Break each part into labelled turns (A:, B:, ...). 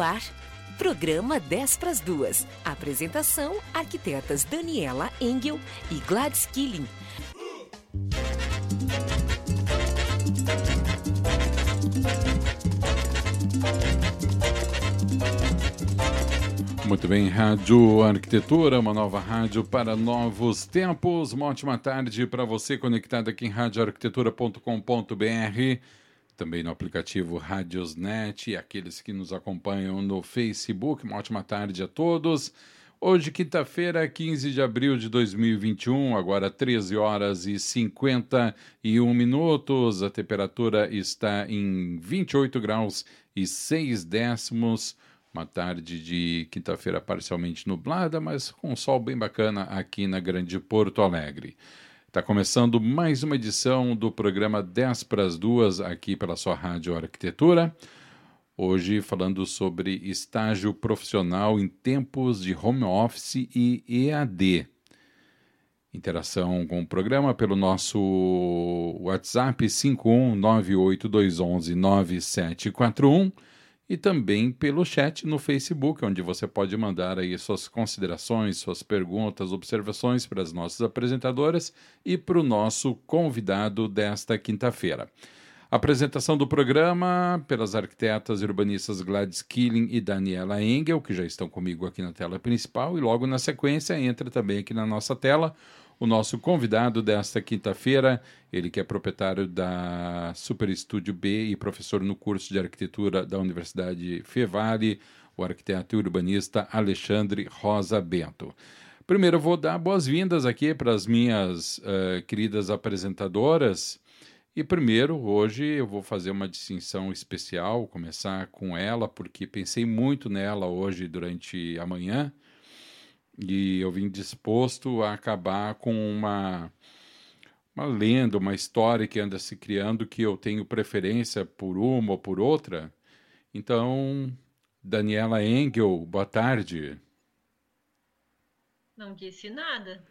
A: Ar, programa 10 para as duas. Apresentação: arquitetas Daniela Engel e Gladys Killing.
B: Muito bem, Rádio Arquitetura, uma nova rádio para novos tempos. Uma ótima tarde para você conectado aqui em radioarquitetura.com.br, também no aplicativo Radiosnet e aqueles que nos acompanham no Facebook. Uma ótima tarde a todos. Hoje, quinta-feira, 15 de abril de 2021, agora 13 horas e 51 minutos. A temperatura está em 28 graus e 6 décimos. Uma tarde de quinta-feira parcialmente nublada, mas com sol bem bacana aqui na Grande Porto Alegre. Está começando mais uma edição do programa 10 para as duas aqui pela sua Rádio Arquitetura. Hoje falando sobre estágio profissional em tempos de home office e EAD. Interação com o programa pelo nosso WhatsApp 51982119741 e também pelo chat no Facebook, onde você pode mandar aí suas considerações, suas perguntas, observações para as nossas apresentadoras e para o nosso convidado desta quinta-feira. Apresentação do programa pelas arquitetas e urbanistas Gladys Killing e Daniela Engel, que já estão comigo aqui na tela principal, e logo na sequência entra também aqui na nossa tela o nosso convidado desta quinta-feira, ele que é proprietário da Super Estúdio B e professor no curso de arquitetura da Universidade Fevale, o arquiteto e urbanista Alexandre Rosa Bento. Primeiro, eu vou dar boas-vindas aqui para as minhas uh, queridas apresentadoras. E primeiro, hoje eu vou fazer uma distinção especial, começar com ela, porque pensei muito nela hoje durante a manhã e eu vim disposto a acabar com uma uma lenda, uma história que anda se criando que eu tenho preferência por uma ou por outra. Então, Daniela Engel, boa tarde.
C: Não disse nada.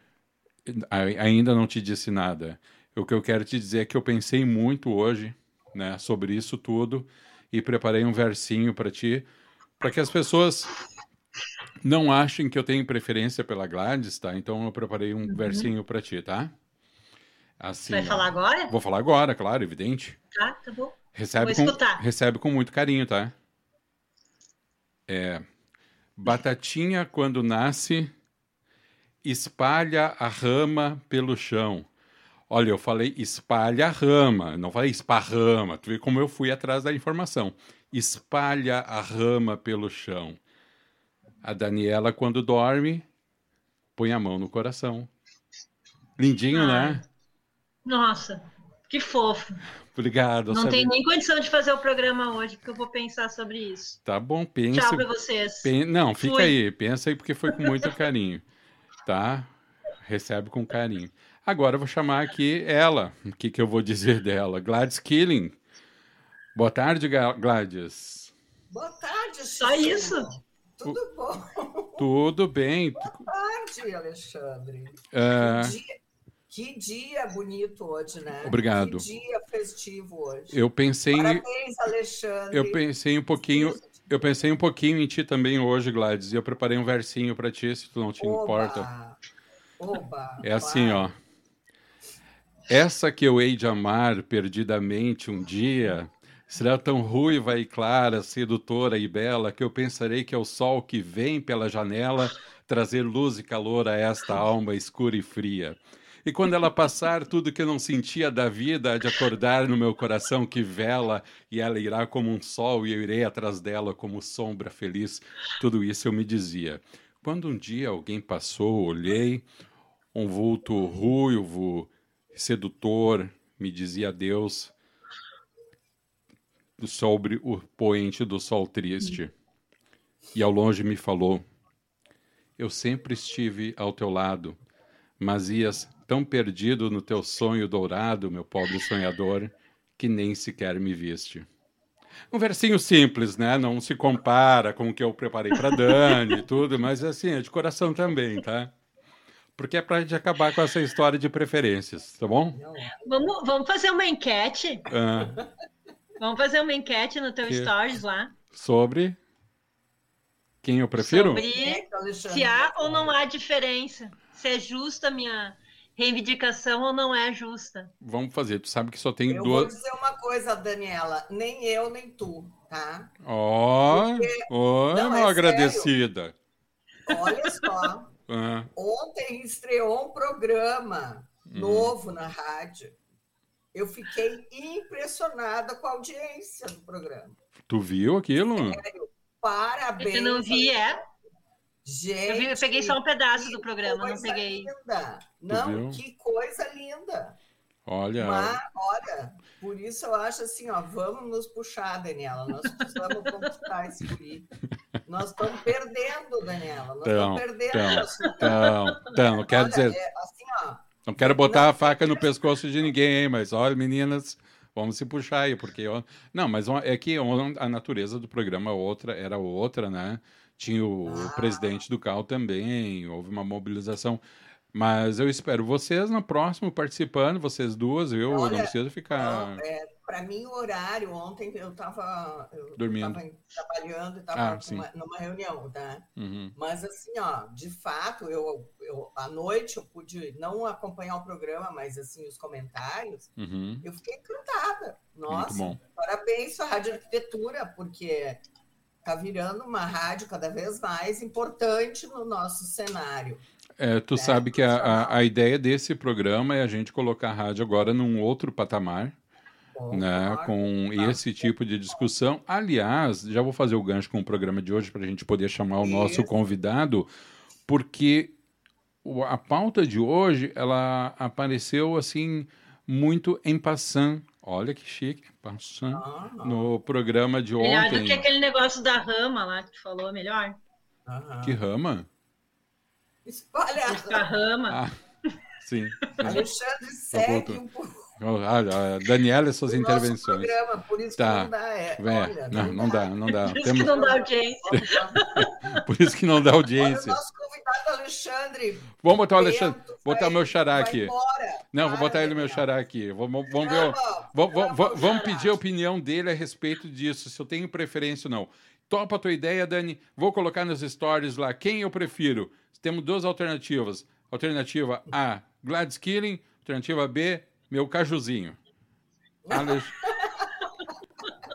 B: Ainda não te disse nada. O que eu quero te dizer é que eu pensei muito hoje, né, sobre isso tudo e preparei um versinho para ti, para que as pessoas não achem que eu tenho preferência pela Gladys, tá? Então eu preparei um uhum. versinho para ti, tá?
C: Assim, Vai falar agora?
B: Vou falar agora, claro, evidente.
C: Tá, tá bom.
B: Recebe vou com, escutar. Recebe com muito carinho, tá? É, batatinha, quando nasce, espalha a rama pelo chão. Olha, eu falei espalha a rama, não falei esparrama. Tu vê como eu fui atrás da informação. Espalha a rama pelo chão. A Daniela, quando dorme, põe a mão no coração. Lindinho, Ai. né?
C: Nossa, que fofo.
B: Obrigado.
C: Não tem nem condição de fazer o programa hoje, porque eu vou pensar sobre isso.
B: Tá bom, pensa.
C: Tchau pra vocês.
B: Pen... Não, fica Fui. aí, pensa aí, porque foi com muito carinho. Tá? Recebe com carinho. Agora eu vou chamar aqui ela. O que, que eu vou dizer dela? Gladys Killing. Boa tarde, Gladys.
D: Boa tarde,
C: Só isso.
D: Tudo bom?
B: Tudo bem.
D: Boa tarde, Alexandre. É... Que, dia, que, dia, bonito hoje, né?
B: Obrigado.
D: Que dia festivo hoje.
B: Eu pensei
D: Parabéns, Alexandre.
B: Eu pensei um pouquinho. Eu pensei um pouquinho em ti também hoje, Gladys, e eu preparei um versinho para ti, se tu não te Oba. importa.
D: Oba,
B: é assim, ó. Essa que eu hei de amar perdidamente um dia Será tão ruiva e clara, sedutora e bela, que eu pensarei que é o sol que vem pela janela trazer luz e calor a esta alma escura e fria. E quando ela passar, tudo que eu não sentia da vida há de acordar no meu coração que vela, e ela irá como um sol, e eu irei atrás dela como sombra feliz. Tudo isso eu me dizia. Quando um dia alguém passou, olhei, um vulto ruivo, sedutor, me dizia adeus sobre o poente do sol triste. E ao longe me falou: Eu sempre estive ao teu lado, mas ias tão perdido no teu sonho dourado, meu pobre sonhador, que nem sequer me viste. Um versinho simples, né? Não se compara com o que eu preparei para Dani e tudo, mas assim, é de coração também, tá? Porque é pra gente acabar com essa história de preferências, tá bom?
C: Vamos, vamos fazer uma enquete.
B: Ah,
C: Vamos fazer uma enquete no teu
B: Que-
C: stories lá.
B: sobre quem eu prefiro?
C: Sobre
D: Eita, Alexandre.
C: se há ou não há diferença. Se é justa a minha reivindicação ou não é justa.
B: Vamos fazer. Tu sabe que só tem
D: Eu vou
B: duas.
D: dizer uma coisa, Daniela. Nem eu, nem tu, tá?
B: Ó, ó,
D: Não, é
B: agradecida.
D: Olha só.
B: Ah,
D: Ontem estreou um programa
B: Hum.
D: novo na rádio. Eu fiquei impressionada com a audiência do programa.
B: tu viu aquilo?
D: Parabéns.
C: Eu não vi, é.
D: Gente,
C: Eu, vi- eu peguei só um pedaço do programa, não
D: coisa
C: peguei.
D: Linda. Não, que coisa linda.
B: Olha,
D: Mas, olha, por isso eu acho assim, ó, vamos nos puxar, Daniela. Nós precisamos conquistar esse guri. Nós estamos perdendo, Daniela. Nós
B: Então,
D: estamos perdendo.
B: então, então, então, não quero
D: Olha,
B: dizer,
D: é assim, ó,
B: não quero botar a faca no pescoço de ninguém, mas olha, meninas, vamos se puxar aí, porque ó, não, mas é que a natureza do programa outra era outra, né? Tinha o
D: Ah.
B: presidente do CAL também, houve uma mobilização. Mas eu espero vocês no próximo participando, vocês duas, viu?
D: Olha,
B: não precisa ficar.
D: Para mim, o horário, ontem eu estava
B: Dormindo.
D: trabalhando e
B: Ah,
D: estava
B: sim.
D: numa, numa reunião, tá?
B: Uhum.
D: Mas assim, ó, de fato, eu, eu à noite eu pude não acompanhar o programa, mas assim, os comentários,
B: Uhum.
D: eu fiquei encantada. Nossa, parabéns à Rádio Arquitetura, porque está virando uma rádio cada vez mais importante no nosso cenário.
B: É, tu
D: É,
B: sabe que a, a, a ideia desse programa é a gente colocar a rádio agora num outro patamar, né, com
D: Tá.
B: esse tipo de discussão. Aliás, já vou fazer o gancho com o programa de hoje para a gente poder chamar o nosso convidado, porque a pauta de hoje ela apareceu assim muito em passant. Olha que chique, passant
D: Ah,
B: no programa de
C: Melhor do que
B: ontem.
C: aquele negócio da rama lá que tu falou, melhor.
D: aham.
B: Que rama?
D: Espalha.
C: A rama.
B: Ah, sim. sim.
D: Alexandre segue
B: voltou.
D: um pouco
B: Olha, a Daniela e suas
D: o nosso
B: intervenções.
D: programa, por isso
B: Tá.
D: que não dá. É, olha,
B: não, não dá, não dá.
C: Por isso
B: Temos-
C: que não dá audiência.
B: Por isso que não dá
D: Olha o
B: audiência.
D: nosso convidado Alexandre.
B: Vamos botar o Alexandre, botar
D: vai-
B: meu xará aqui.
D: embora.
B: Não, vou
D: Para,
B: botar ele no meu xará aqui. Vamos, vamos ver.
D: Vamos,
B: Vamos,
D: vamos,
B: pedir a opinião dele a respeito disso, se eu tenho preferência ou não. Topa a tua ideia, Dani. Vou colocar nos stories lá quem eu prefiro. Temos duas alternativas. Alternativa A, Gladys Killing. Alternativa B, meu cajuzinho. Alex...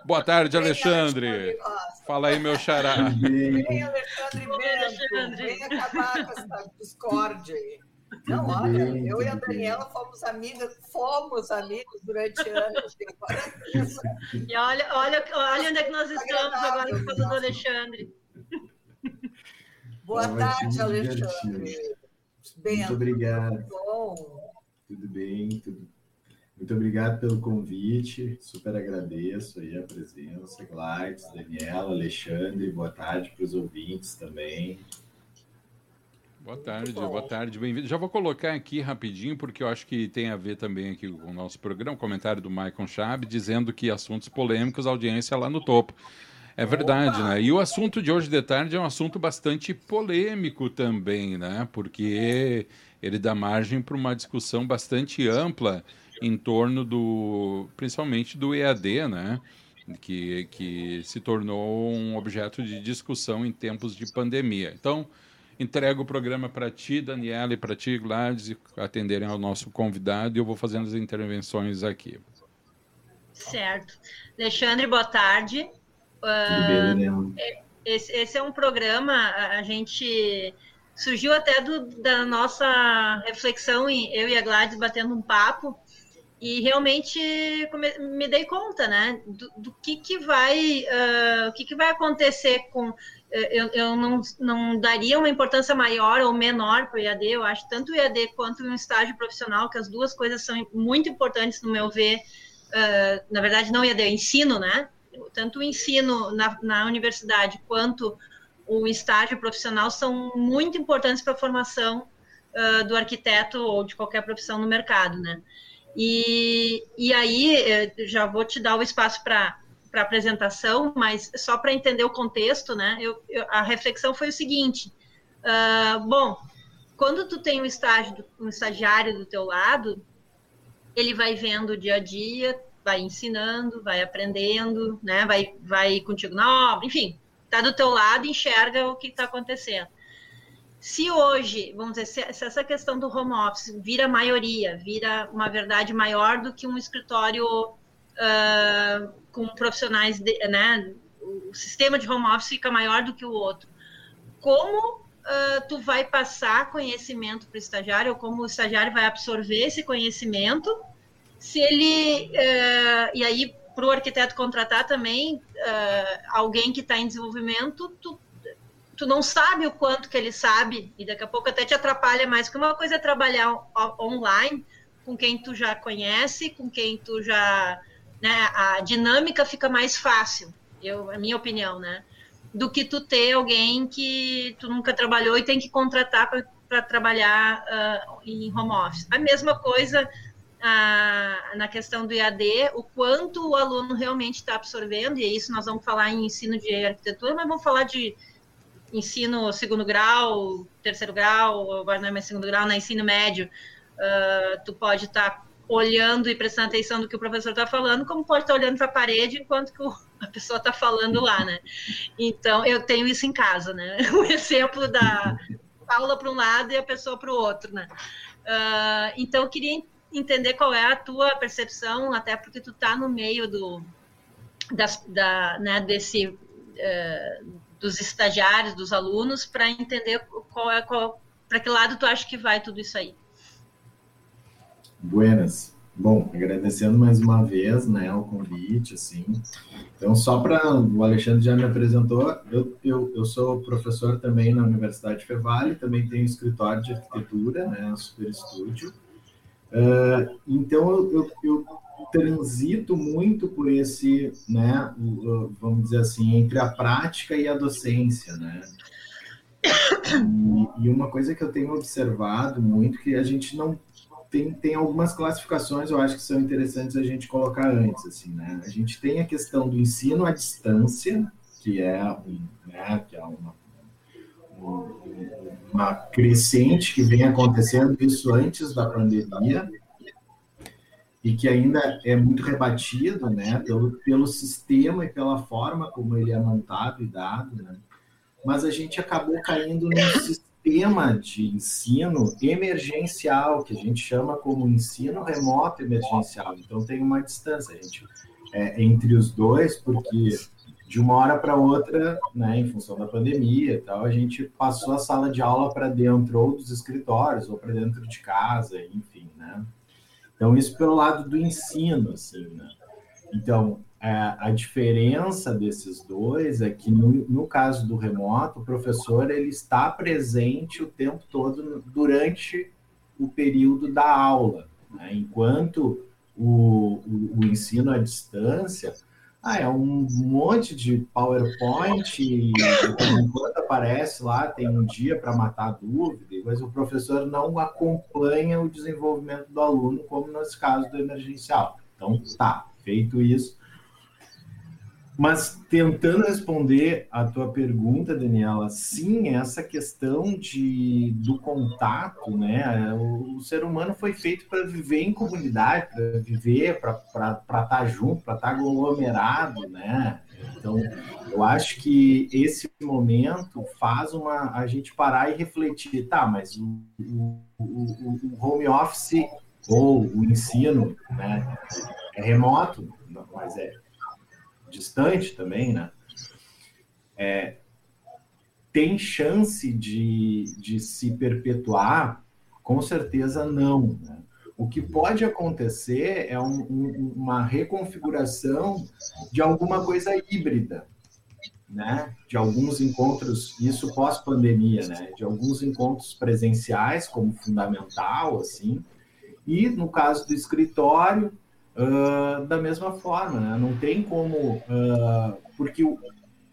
B: Boa tarde, Alexandre. Fala aí, meu xará.
D: Vem, Alexandre
C: Oi,
D: Bento.
C: Alexandre.
D: Vem acabar com essa discórdia aí. Não, olha, eu e a Daniela fomos amigas, fomos amigos durante anos.
C: E olha, olha, olha onde é que nós estamos agora por causa do. Alexandre.
D: Boa
E: Ótimo,
D: tarde. Alexandre.
E: Muito obrigado.
D: bom.
E: Tudo bem? Tudo... Muito obrigado pelo convite. Super agradeço aí a presença. Gladys, Daniela, Alexandre. Boa tarde para os ouvintes também.
B: Boa tarde, boa tarde, bem-vindo. Já vou colocar aqui rapidinho, porque eu acho que tem a ver também aqui com o nosso programa, comentário do Maicon Chab, dizendo que assuntos polêmicos, audiência lá no topo. É verdade, né? E o assunto de hoje de tarde é um assunto bastante polêmico também, né? Porque ele dá margem para uma discussão bastante ampla em torno do, principalmente do EAD, né? Que, que se tornou um objeto de discussão em tempos de pandemia. Então, entrego o programa para ti, Daniela, e para ti, Gladys, atenderem ao nosso convidado e eu vou fazendo as intervenções aqui.
C: Certo. Alexandre, boa tarde.
E: Daniela?
C: Esse, esse é um programa, a, a gente surgiu até do, da nossa reflexão, em, eu e a Gladys batendo um papo, e realmente me dei conta, né, do, do que que vai, ah, o que que vai acontecer com, eh, eu, eu não, não daria uma importância maior ou menor para o IAD, eu acho tanto o IAD quanto um estágio profissional, que as duas coisas são muito importantes no meu ver, ah, na verdade não IAD, é ensino, né, tanto o ensino na, na universidade quanto o estágio profissional são muito importantes para a formação uh, do arquiteto ou de qualquer profissão no mercado, né? E, e aí, eh, já vou te dar o espaço para para apresentação, mas só para entender o contexto, né? Eu, eu, a reflexão foi o seguinte: uh, bom, quando tu tem um estágio, um estagiário do teu lado, ele vai vendo o dia a dia, vai ensinando, vai aprendendo, né? Vai, vai contigo na obra, enfim, tá do teu lado, enxerga o que está acontecendo. Se hoje, vamos dizer, se, essa questão do home office vira maioria, vira uma verdade maior do que um escritório uh, com profissionais, de, né? O sistema de home office fica maior do que o outro. Como uh, tu vai passar conhecimento para o estagiário, ou como o estagiário vai absorver esse conhecimento, se ele. Uh, e aí, para o arquiteto contratar também uh, alguém que está em desenvolvimento, tu, tu não sabe o quanto que ele sabe, e daqui a pouco até te atrapalha mais, porque uma coisa é trabalhar online com quem tu já conhece, com quem tu já. Né, a dinâmica fica mais fácil, eu, a minha opinião, né? do que tu ter alguém que tu nunca trabalhou e tem que contratar para trabalhar uh, em home office. A mesma coisa uh, na questão do IAD, o quanto o aluno realmente está absorvendo, e é isso nós vamos falar em ensino de arquitetura, mas vamos falar de ensino segundo grau, terceiro grau, agora não é mais segundo grau, na né, ensino médio, uh, tu pode estar tá olhando e prestando atenção do que o professor está falando, como pode estar tá olhando para a parede enquanto que o a pessoa está falando lá, né? Então, eu tenho isso em casa, né? O exemplo da aula para um lado e a pessoa para o outro, né? Uh, então, eu queria entender qual é a tua percepção, até porque tu está no meio do, das, da, né, desse, uh, dos estagiários, dos alunos, para entender qual é, qual, para que lado tu acha que vai tudo isso aí.
E: Buenas. Bom, agradecendo mais uma vez, né, o convite, assim. Então, só para o Alexandre já me apresentou, eu, eu, eu sou professor também na Universidade Fevale, também tenho escritório de arquitetura, né, Super Estúdio. Uh, então, eu, eu, eu, transito muito por esse, né, vamos dizer assim, entre a prática e a docência, né. E, e uma coisa que eu tenho observado muito que a gente não tem, tem algumas classificações eu acho que são interessantes a gente colocar antes, assim, né? A gente tem a questão do ensino à distância, que é, né, que é uma, uma crescente que vem acontecendo isso antes da pandemia e que ainda é muito rebatido, né, pelo, pelo sistema e pela forma como ele é montado e dado, né? Mas a gente acabou caindo num sistema de ensino emergencial, que a gente chama como ensino remoto emergencial. Então, tem uma distância gente, é, entre os dois, porque de uma hora para outra, né, em função da pandemia e tal, a gente passou a sala de aula para dentro ou dos escritórios ou para dentro de casa, enfim, né? Então, isso pelo lado do ensino, assim, né? Então, é, a diferença desses dois é que no, no, caso do remoto, o professor ele está presente o tempo todo durante o período da aula, né? enquanto o, o, o, ensino à distância ah, é um monte de PowerPoint, e, enquanto aparece lá, tem um dia para matar dúvida, mas o professor não acompanha o desenvolvimento do aluno, como nesse caso do emergencial. Então, tá, feito isso, mas tentando responder a tua pergunta, Daniela, sim, essa questão de, do contato, né? O, o ser humano foi feito para viver em comunidade, para viver, para estar tá junto, para estar tá aglomerado, né? Então, eu acho que esse momento faz uma, a gente parar e refletir, tá, mas o, o, o home office ou o ensino, né, é remoto, mas é distante também, né? É, tem chance de, de se perpetuar? Com certeza não. Né? O que pode acontecer é um, um, uma reconfiguração de alguma coisa híbrida, né? De alguns encontros, isso pós-pandemia, né? De alguns encontros presenciais como fundamental, assim, e no caso do escritório, uh, da mesma forma, né? Não tem como, uh, porque o,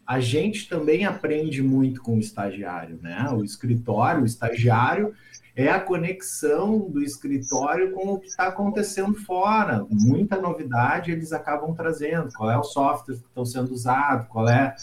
E: a gente também aprende muito com o estagiário, né? O escritório, o estagiário é a conexão do escritório com o que está acontecendo fora. Muita novidade eles acabam trazendo. Qual é o software que estão sendo usado? Qual é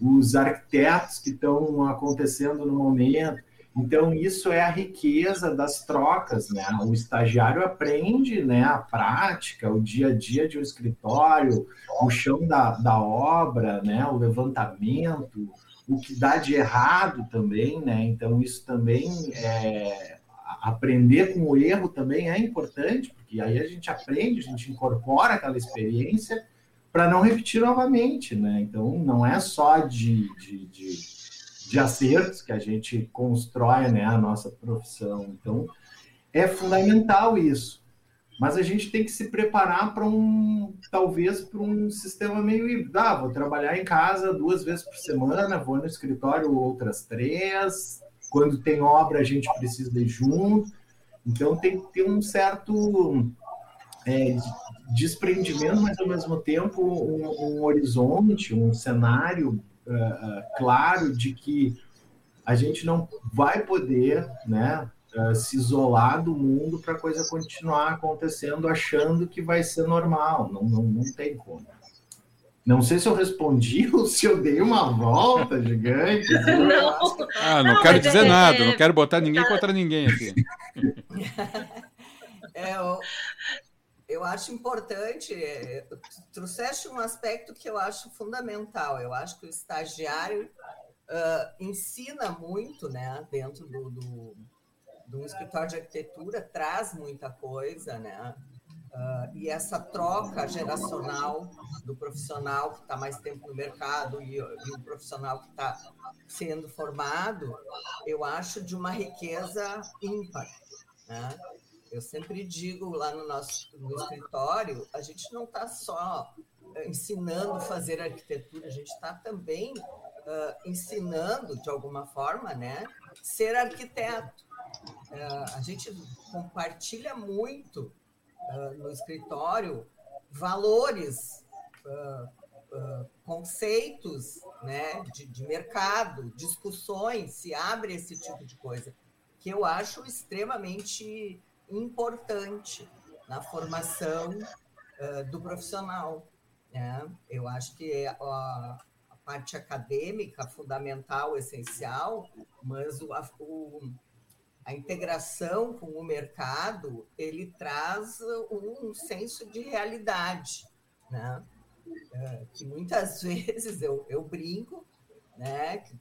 E: os arquitetos que estão acontecendo no momento? Então, isso é a riqueza das trocas, né? O estagiário aprende né, a prática, o dia a dia de um escritório, o chão da, da obra, né, o levantamento, o que dá de errado também, né? Então, isso também é. Aprender com o erro também é importante, porque aí a gente aprende, a gente incorpora aquela experiência para não repetir novamente, né? Então, não é só de, de, de de acertos que a gente constrói né, a nossa profissão. Então, é fundamental isso. Mas a gente tem que se preparar para um, talvez, para um sistema meio híbrido. Ah, vou trabalhar em casa duas vezes por semana, vou no escritório outras três. Quando tem obra, a gente precisa ir junto. Então, tem que ter um certo é, desprendimento, mas ao mesmo tempo um, um horizonte, um cenário uh, claro de que a gente não vai poder né, uh, se isolar do mundo para a coisa continuar acontecendo achando que vai ser normal. Não, não, não tem como. Não sei se eu respondi ou se eu dei uma volta gigante.
B: Não. Ah, não, não quero dizer é, nada, é... não quero botar ninguém tá. contra ninguém aqui.
D: É, eu, eu acho importante, é, trouxeste um aspecto que eu acho fundamental. Eu acho que o estagiário uh, ensina muito, né, dentro do, do, do escritório de arquitetura, traz muita coisa, né? Uh, e essa troca geracional do profissional que está mais tempo no mercado e, e o profissional que está sendo formado, eu acho de uma riqueza ímpar. Né? Eu sempre digo lá no nosso no escritório, a gente não está só eh, ensinando fazer arquitetura, a gente está também uh, ensinando, de alguma forma, né, ser arquiteto. Uh, a gente compartilha muito uh, no escritório valores, conceitos né, de, de mercado, discussões, se abre esse tipo de coisa, que eu acho extremamente importante na formação uh, do profissional. Né? Eu acho que a, a, parte acadêmica fundamental, essencial, mas o, a, o, a integração com o mercado ele traz um senso de realidade, né? Uh, que muitas vezes eu, eu brinco, né? Que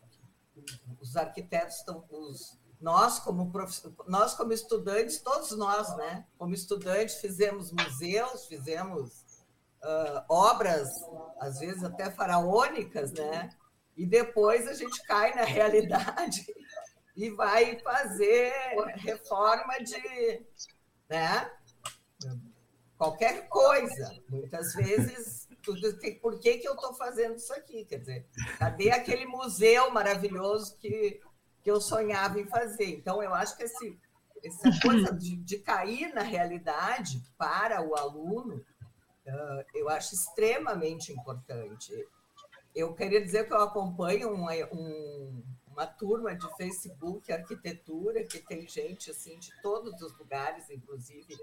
D: os arquitetos estão, os nós como prof... nós como estudantes, todos nós, né? Como estudantes fizemos museus, fizemos uh, obras, às vezes até faraônicas, né? E depois a gente cai na realidade e vai fazer reforma de, né? Qualquer coisa. Muitas vezes por que, que eu estou fazendo isso aqui? Quer dizer, cadê aquele museu maravilhoso que que eu sonhava em fazer. Então, eu acho que esse, essa coisa de, de cair na realidade para o aluno, uh, eu acho extremamente importante. Eu queria dizer que eu acompanho um, um, uma turma de Facebook Arquitetura, que tem gente assim de todos os lugares, inclusive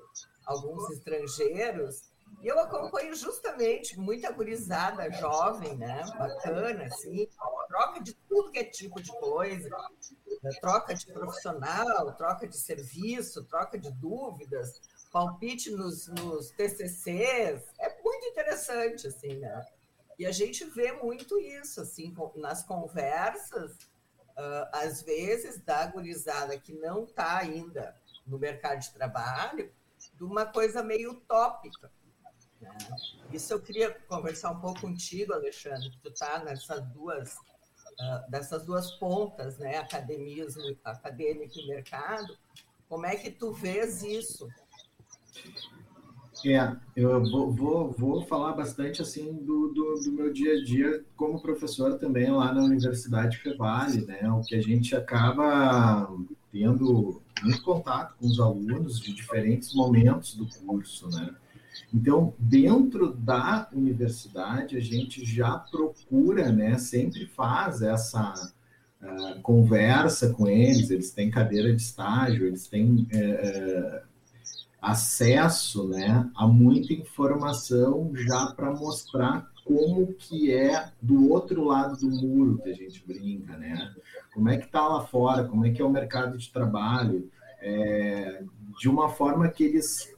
D: alguns estrangeiros, e eu acompanho justamente muita gurizada jovem, né? Bacana, assim, troca de tudo que é tipo de coisa, né? troca de profissional, troca de serviço, troca de dúvidas, palpite nos, nos TCCs, é muito interessante, assim, né? E a gente vê muito isso, assim, nas conversas, uh, às vezes, da gurizada que não está ainda no mercado de trabalho, de uma coisa meio utópica Isso eu queria conversar um pouco contigo, Alexandre, que tu está nessas duas, uh, dessas duas pontas, né? Academias, acadêmico e mercado. Como é que tu vês isso?
E: É, eu vou, vou, vou falar bastante assim do, do, do, meu dia a dia como professor também lá na Universidade Fevale, né? O que a gente acaba tendo muito contato com os alunos de diferentes momentos do curso, né? Então, dentro da universidade, a gente já procura, né, sempre faz essa uh, conversa com eles, eles têm cadeira de estágio, eles têm uh, acesso né, a muita informação já para mostrar como que é do outro lado do muro que a gente brinca, né? Como é que está lá fora, como é que é o mercado de trabalho, é, de uma forma que eles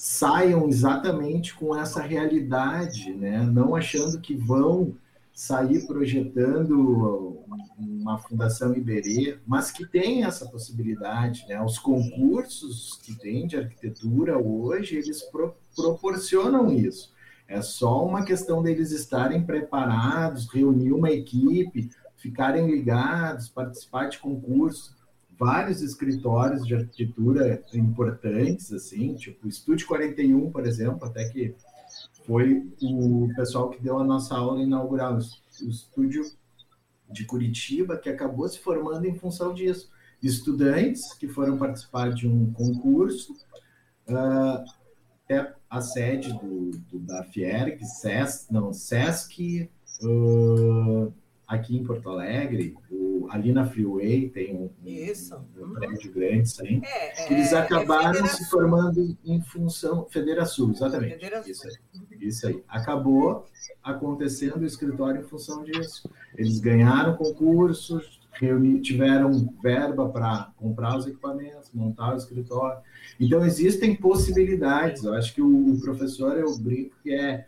E: saiam exatamente com essa realidade, né? Não achando que vão sair projetando uma fundação Iberê, mas que tem essa possibilidade, né? Os concursos que tem de arquitetura hoje, eles pro, proporcionam isso. É só uma questão deles estarem preparados, reunir uma equipe, ficarem ligados, participar de concursos. Vários escritórios de arquitetura importantes, assim, tipo o Estúdio 41, por exemplo, até que foi o pessoal que deu a nossa aula inaugural, o estúdio de Curitiba, que acabou se formando em função disso. Estudantes que foram participar de um concurso, uh, é a sede do, do da Fierg, SESC, não, SESC, uh, aqui em Porto Alegre, o, ali na Freeway tem um, um, um prédio grande, isso aí. É, é, eles acabaram é se formando em função. Federação, exatamente. Federação. Isso, aí, isso aí. Acabou acontecendo o escritório em função disso. Eles ganharam concursos, reuni, tiveram verba para comprar os equipamentos, montar o escritório. Então, existem possibilidades. Eu acho que o, o professor, eu brinco que é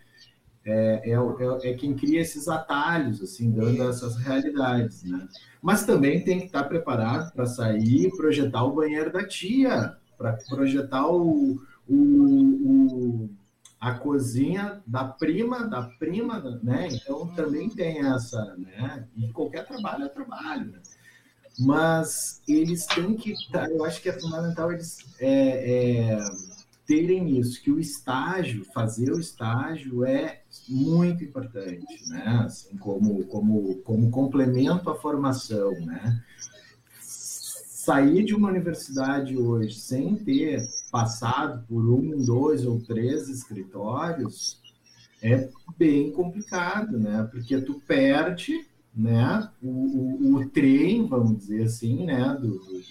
E: é, é, é, é, quem cria esses atalhos, assim, dando essas realidades, né? Mas também tem que estar preparado para sair e projetar o banheiro da tia, para projetar o, o, o, a cozinha da prima, da prima, né? Então também tem essa, né? E qualquer trabalho é trabalho, né? Mas eles têm que, eu acho que é fundamental eles é, é terem isso, que o estágio, fazer o estágio é muito importante, né? Assim, como, como, como complemento à formação, né? Sair de uma universidade hoje sem ter passado por um, dois ou três escritórios é bem complicado, né? Porque tu perde, né? O, o, o trem, vamos dizer assim, né? Do, do,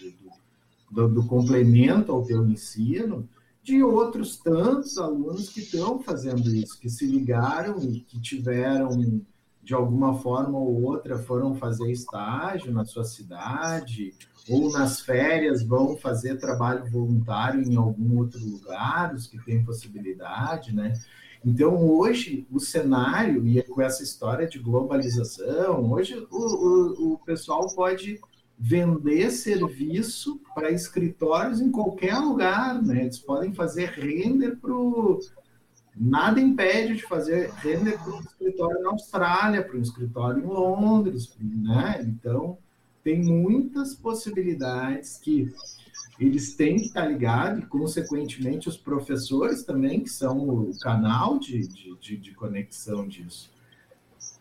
E: do, do complemento ao teu ensino, de outros tantos alunos que estão fazendo isso, que se ligaram e que tiveram, de alguma forma ou outra, foram fazer estágio na sua cidade, ou nas férias vão fazer trabalho voluntário em algum outro lugar, os que têm possibilidade, né? Então, hoje, o cenário, e com essa história de globalização, hoje o, o, o pessoal pode vender serviço para escritórios em qualquer lugar, né? Eles podem fazer render para o... Nada impede de fazer render para um escritório na Austrália, para um escritório em Londres, né? Então, tem muitas possibilidades que eles têm que estar ligados, e, consequentemente, os professores também, que são o canal de, de, de conexão disso.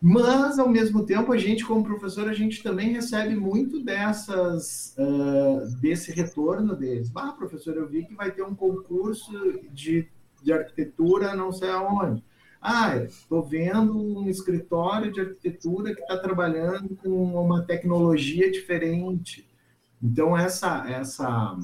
E: Mas, ao mesmo tempo, a gente, como professor, a gente também recebe muito dessas, uh, desse retorno deles. Ah, professor, eu vi que vai ter um concurso de, de arquitetura não sei aonde. Ah, estou vendo um escritório de arquitetura que está trabalhando com uma tecnologia diferente. Então, essa, essa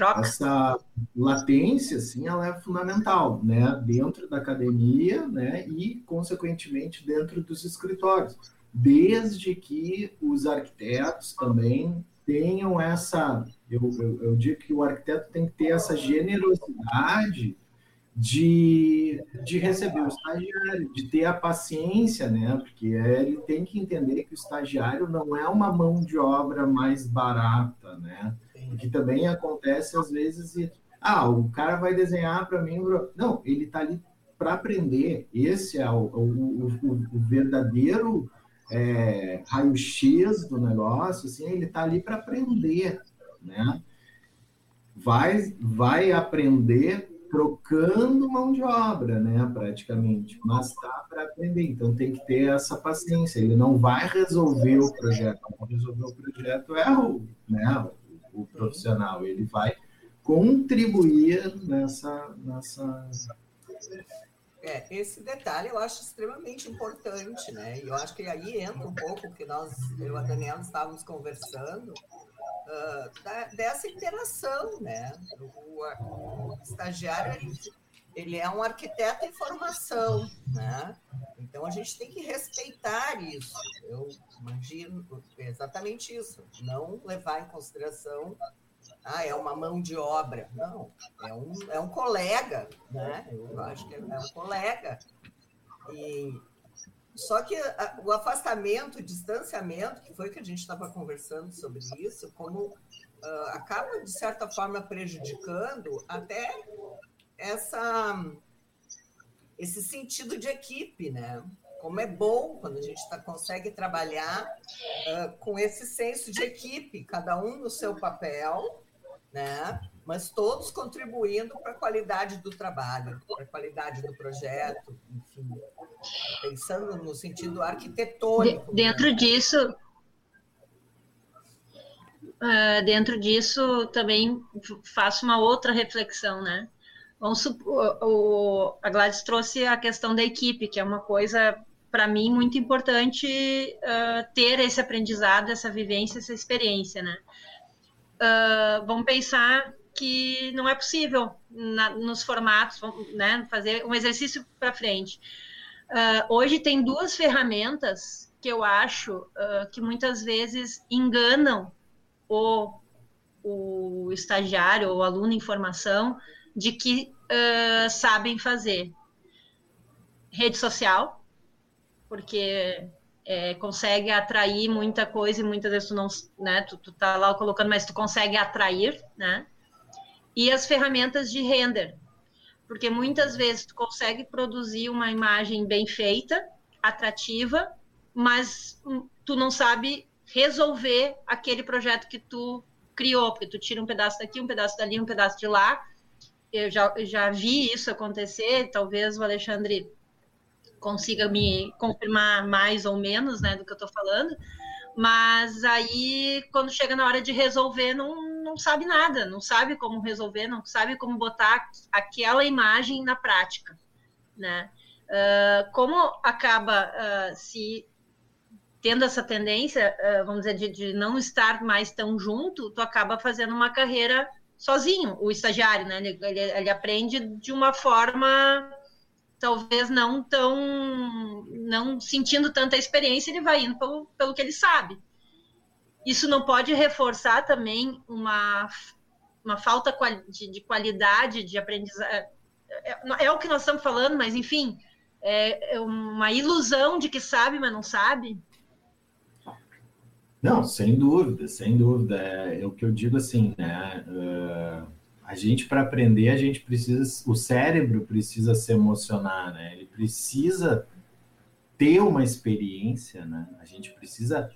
C: Troca.
E: Essa latência, assim, ela é fundamental, né? Dentro da academia, né? E, consequentemente, dentro dos escritórios. Desde que os arquitetos também tenham essa... Eu, eu, eu digo que o arquiteto tem que ter essa generosidade de, de receber o estagiário, de ter a paciência, né? Porque ele tem que entender que o estagiário não é uma mão de obra mais barata, né? Porque também acontece às vezes e ah, o cara vai desenhar para mim, não, ele está ali para aprender. Esse é o, o, o, o verdadeiro é, raio-x do negócio, assim, ele está ali para aprender, né? Vai, vai aprender trocando mão de obra, né, praticamente, mas está para aprender, então tem que ter essa paciência. Ele não vai resolver o projeto, resolver o projeto é o, né, o profissional, ele vai contribuir nessa, nessa
D: é, esse detalhe eu acho extremamente importante, né? E eu acho que aí entra um pouco o que nós, eu e a Daniela estávamos conversando, uh, da, dessa interação, né? O, o, estagiário, ele, ele, é um arquiteto em formação, né? Então a gente tem que respeitar isso. Eu imagino exatamente isso, não levar em consideração ah, é uma mão de obra. Não, é um, é um colega, né? Eu acho que é um colega. E, só que a, o afastamento, o distanciamento, que foi que a gente estava conversando sobre isso, como uh, acaba, de certa forma, prejudicando até essa, esse sentido de equipe, né? Como é bom quando a gente tá, consegue trabalhar uh, com esse senso de equipe, cada um no seu papel, né? mas todos contribuindo para a qualidade do trabalho, para a qualidade do projeto, enfim, pensando no sentido arquitetônico.
C: De, dentro né? disso, uh, dentro disso também faço uma outra reflexão, né? Vamos supor, o, a Gladys trouxe a questão da equipe, que é uma coisa para mim muito importante uh, ter esse aprendizado, essa vivência, essa experiência, né? uh, vão pensar que não é possível na, nos formatos, né, fazer um exercício para frente. Uh, hoje tem duas ferramentas que eu acho uh, que muitas vezes enganam o, o estagiário ou aluno em formação de que uh, sabem fazer. Rede social, porque é, consegue atrair muita coisa e muitas vezes tu não, né, tu, tu tá lá colocando, mas tu consegue atrair, né? E as ferramentas de render, porque muitas vezes tu consegue produzir uma imagem bem feita, atrativa, mas tu não sabe resolver aquele projeto que tu criou, porque tu tira um pedaço daqui, um pedaço dali, um pedaço de lá. Eu já, já vi isso acontecer, talvez o Alexandre consiga me confirmar mais ou menos, né, do que eu estou falando. Mas aí, quando chega na hora de resolver, não, não sabe nada, não sabe como resolver, não sabe como botar aquela imagem na prática, né? Uh, como acaba uh, se tendo essa tendência, uh, vamos dizer, de, de, não estar mais tão junto, tu acaba fazendo uma carreira sozinho, o estagiário, né? Ele, ele, ele aprende de uma forma talvez não tão não sentindo tanta experiência, ele vai indo pelo, pelo que ele sabe. Isso não pode reforçar também uma, uma falta de, de qualidade de aprendizagem. É, é, é, o que nós estamos falando, mas enfim, é, é uma ilusão de que sabe, mas não sabe.
E: Não, sem dúvida, sem dúvida. É, é o que eu digo assim, né? Uh a gente para aprender a gente precisa o cérebro precisa se emocionar né ele precisa ter uma experiência né a gente precisa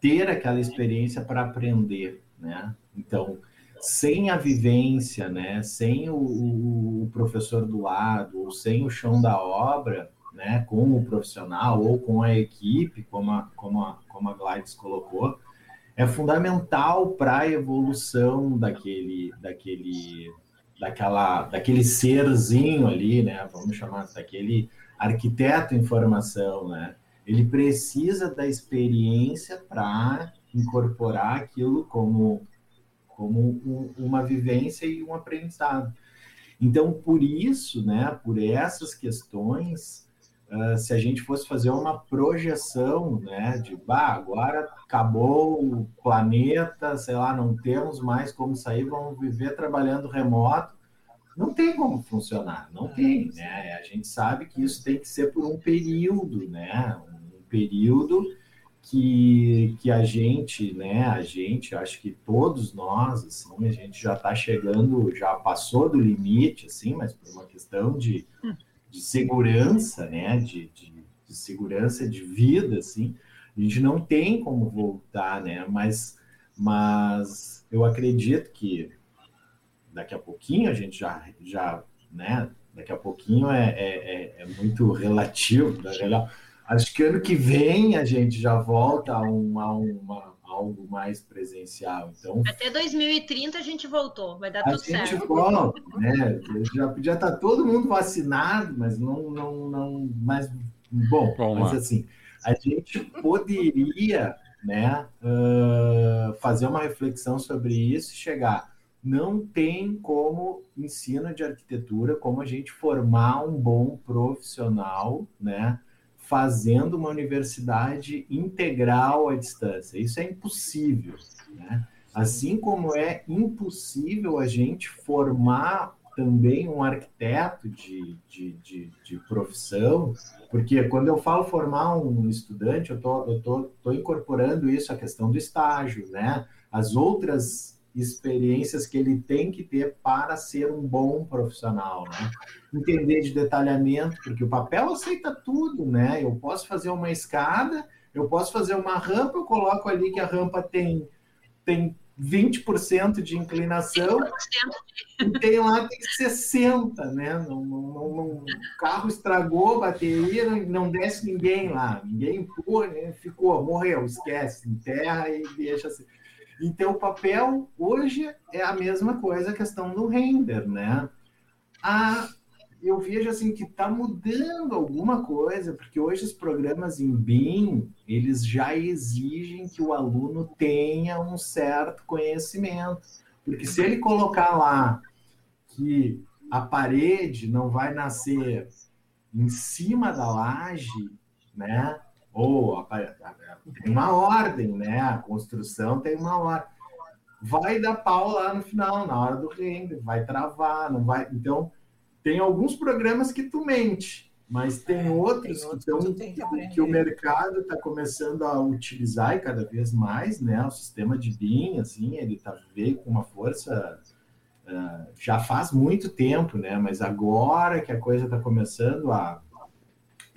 E: ter aquela experiência para aprender né então sem a vivência né sem o, o, professor do lado ou sem o chão da obra né com o profissional ou com a equipe como a, como a, como a Gladys colocou é fundamental para a evolução daquele, daquele, daquela, daquele serzinho ali, né? Vamos chamar daquele arquiteto em formação, né? Ele precisa da experiência para incorporar aquilo como, como um, uma vivência e um aprendizado. Então, por isso, né, por essas questões, Uh, se a gente fosse fazer uma projeção, né, de bah, agora acabou o planeta, sei lá, não temos mais como sair, vamos viver trabalhando remoto, não tem como funcionar, não tem, né? A gente sabe que isso tem que ser por um período, né? Um período que, que a gente, né, a gente, acho que todos nós, assim, a gente já está chegando, já passou do limite, assim, mas por uma questão de hum de segurança, né? De, de, de, segurança de vida, assim, a gente não tem como voltar, né? Mas, mas eu acredito que daqui a pouquinho a gente já, já né? Daqui a pouquinho é, é, é, é muito relativo, né? Acho que ano que vem a gente já volta a, uma, uma, algo mais presencial. Então,
C: até 2030 a gente voltou, vai dar
E: a
C: tudo
E: gente
C: certo.
E: volta, né? Já podia estar todo mundo vacinado, mas não, não, não, mas bom,
B: Vamos
E: mas
B: lá.
E: assim, a gente poderia, né, uh, fazer uma reflexão sobre isso e chegar. Não tem como ensino de arquitetura, como a gente formar um bom profissional, né? Fazendo uma universidade integral à distância. Isso é impossível. Né? Assim como é impossível a gente formar também um arquiteto de, de, de, de profissão, porque quando eu falo formar um estudante, eu tô, estou tô, tô incorporando isso, a questão do estágio, né? as outras experiências que ele tem que ter para ser um bom profissional, né? Entender de detalhamento, porque o papel aceita tudo, né? Eu posso fazer uma escada, eu posso fazer uma rampa, eu coloco ali que a rampa tem, tem 20% de inclinação, e tem lá tem 60, né? O carro estragou, bateria, não, desce ninguém lá, ninguém empurra, ficou, morreu, esquece, enterra e deixa assim. Então, o papel hoje é a mesma coisa, a questão do render, né? A, eu vejo assim que está mudando alguma coisa, porque hoje os programas em BIM, eles já exigem que o aluno tenha um certo conhecimento. Porque se ele colocar lá que a parede não vai nascer em cima da laje, né? Ou a, tem uma ordem, né? A construção tem uma ordem. Vai dar pau lá no final, na hora do render, vai travar, não vai. Então, tem alguns programas que tu mente, mas tem é, outros, tem outros que, tão, que, que, o mercado está começando a utilizar e cada vez mais, né? O sistema de BIM, assim, ele está veio com uma força uh, já faz muito tempo, né? Mas agora que a coisa está começando a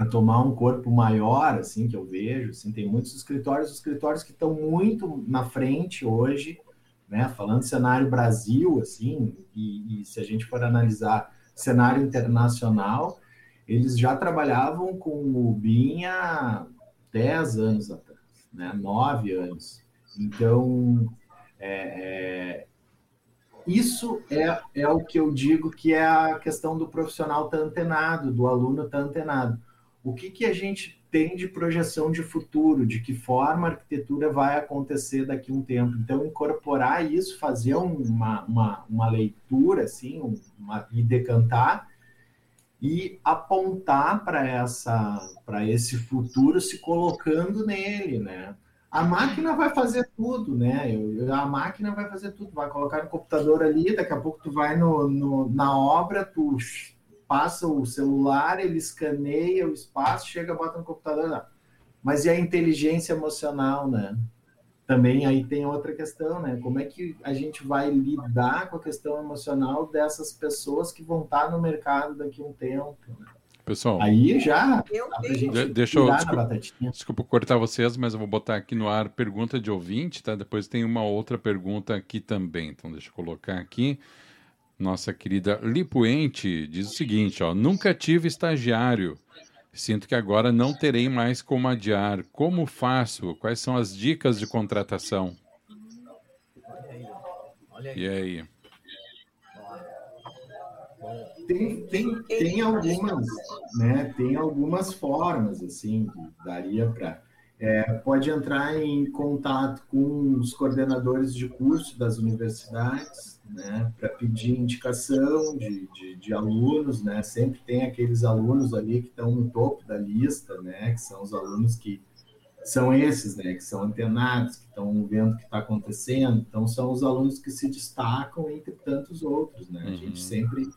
E: a tomar um corpo maior, assim, que eu vejo, assim, tem muitos escritórios, escritórios que estão muito na frente hoje, né, falando cenário Brasil, assim, e, e, se a gente for analisar cenário internacional, eles já trabalhavam com o BIM há 10 anos atrás, né, 9 anos. Então, é, é, isso é, é o que eu digo que é a questão do profissional estar tá antenado, do aluno estar tá antenado o que, que a gente tem de projeção de futuro, de que forma a arquitetura vai acontecer daqui a um tempo. Então, incorporar isso, fazer uma, uma, uma leitura, assim, uma, e decantar, e apontar para essa para esse futuro se colocando nele, né? A máquina vai fazer tudo, né? A máquina vai fazer tudo, vai colocar no computador ali, daqui a pouco tu vai no, no na obra, tu passa o celular, ele escaneia o espaço, chega, bota no computador. Não. Mas e a inteligência emocional, né? Também aí tem outra questão, né? Como é que a gente vai lidar com a questão emocional dessas pessoas que vão estar no mercado daqui a um tempo? Né?
B: Pessoal,
E: aí já
B: de, deixa eu desculpa, desculpa, cortar vocês, mas eu vou botar aqui no ar pergunta de ouvinte, tá? Depois tem uma outra pergunta aqui também, então deixa eu colocar aqui. Nossa querida Lipuente diz o seguinte, ó, nunca tive estagiário. Sinto que agora não terei mais como adiar. Como faço? Quais são as dicas de contratação?
D: Olha aí.
B: E aí?
E: Tem, tem, tem algumas, né? Tem algumas formas assim que daria para é, pode entrar em contato com os coordenadores de curso das universidades, né, para pedir indicação de, de, de, alunos, né, sempre tem aqueles alunos ali que estão no topo da lista, né, que são os alunos que são esses, né, que são antenados, que estão vendo o que está acontecendo, então são os alunos que se destacam entre tantos outros, né, a gente uhum. sempre,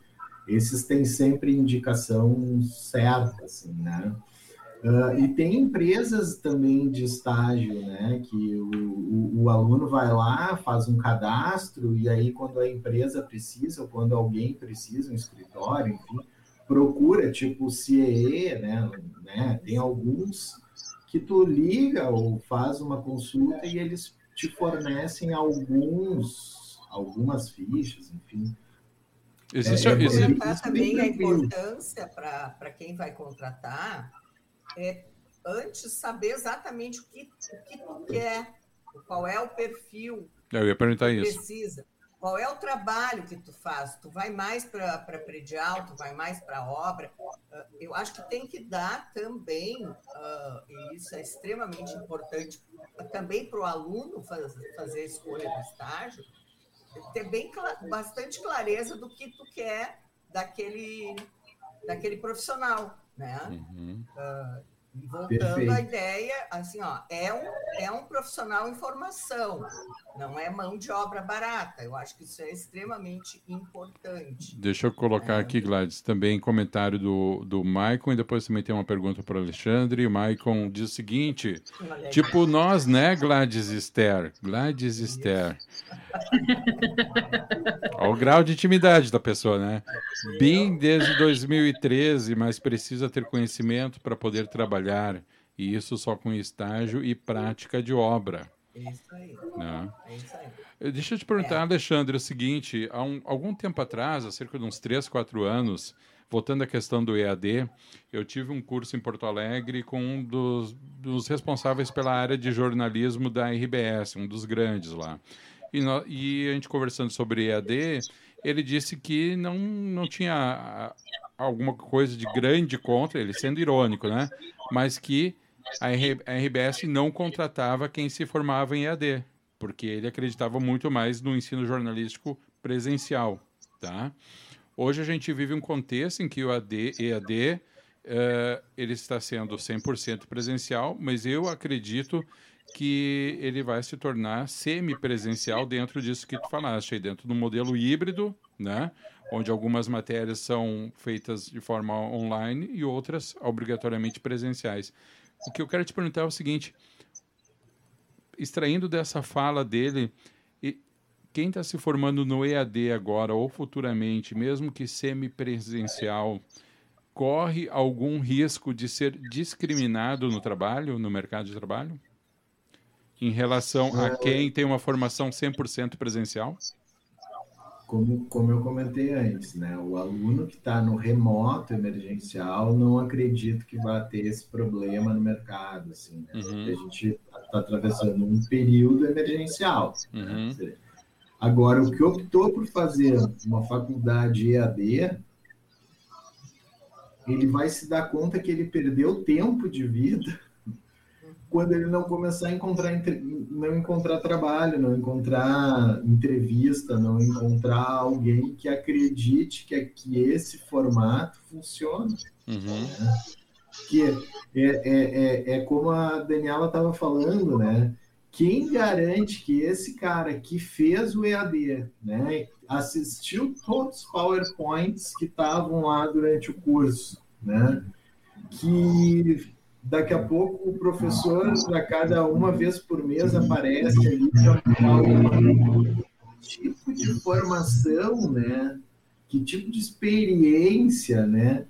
E: esses têm sempre indicação certa, assim, né, Uh, e tem empresas também de estágio, né? Que o, o, o, aluno vai lá, faz um cadastro, e aí, quando a empresa precisa, ou quando alguém precisa, um escritório, enfim, procura, tipo o CIE, né? né? Tem alguns que tu liga ou faz uma consulta e eles te fornecem alguns, algumas fichas, enfim.
D: Existe, é, é, existe... também a importância para quem vai contratar é, antes saber exatamente o que, o que tu quer qual é o perfil
B: Eu ia perguntar
D: que
B: isso.
D: precisa. Qual é o trabalho que tu faz? Tu vai mais para predial, tu vai mais para obra? Ah, Eu acho que tem que dar também, ah, e isso é extremamente importante, também para o aluno faz- fazer a escolha do estágio, ter bem bastante clareza do que tu quer daquele, daquele profissional, né?
B: Uhum.
D: E voltando
E: Perfeito.
D: à ideia, assim, ó, é um, é um profissional em formação, não é mão de obra barata. Eu acho que isso é extremamente importante.
B: Deixa eu colocar aqui, Gladys, também comentário do, do Maicon e depois também tem uma pergunta para o Alexandre. O Maicon diz o seguinte:
D: Olha
B: tipo nós, né, Gladys Esther? Gladys Esther. Olha o grau de intimidade da pessoa, né? Bem desde 2013, mas precisa ter conhecimento para poder trabalhar. E isso só com estágio e prática de obra.
D: É isso aí,
B: Né?
D: é isso aí.
B: Eh, Deixa eu te perguntar, Alexandre, o seguinte: há um- algum tempo atrás, há cerca de uns 3, 4 anos, voltando à questão do EAD, eu tive um curso em Porto Alegre com um dos, dos responsáveis pela área de jornalismo da RBS, um dos grandes lá. E, nó- e a gente conversando sobre EAD, ele disse que não, não tinha alguma coisa de grande contra, ele sendo irônico, né? Mas que a, RBS não contratava quem se formava em EAD, porque ele acreditava muito mais no ensino jornalístico presencial, tá? Hoje a gente vive um contexto em que o AD, EAD eh, ele está sendo 100% presencial, mas eu acredito que ele vai se tornar semipresencial dentro disso que tu falaste, aí dentro do modelo híbrido, né? Onde algumas matérias são feitas de forma online e outras obrigatoriamente presenciais. O que eu quero te perguntar é o seguinte: extraindo dessa fala dele, quem está se formando no EAD agora ou futuramente, mesmo que semipresencial, corre algum risco de ser discriminado no trabalho, no mercado de trabalho? Em relação a quem tem uma formação 100% presencial?
E: Como, como eu comentei antes, né? O aluno que está no remoto emergencial não acredito que vai ter esse problema no mercado, assim, né?
B: Uhum.
E: A gente está atravessando um período emergencial. né?
B: Uhum.
E: Agora, o que optou por fazer uma faculdade EAD, ele vai se dar conta que ele perdeu tempo de vida quando ele não começar a encontrar não encontrar trabalho, não encontrar entrevista, não encontrar alguém que acredite que, que esse formato funciona.
B: Uhum.
E: Que é, é, é, é como a Daniela estava falando, né? Quem garante que esse cara que fez o EAD, né, assistiu todos os PowerPoints que estavam lá durante o curso, né, que daqui a pouco o professor, a cada uma vez por mês, aparece ali para tipo de formação, né, que tipo de experiência, né,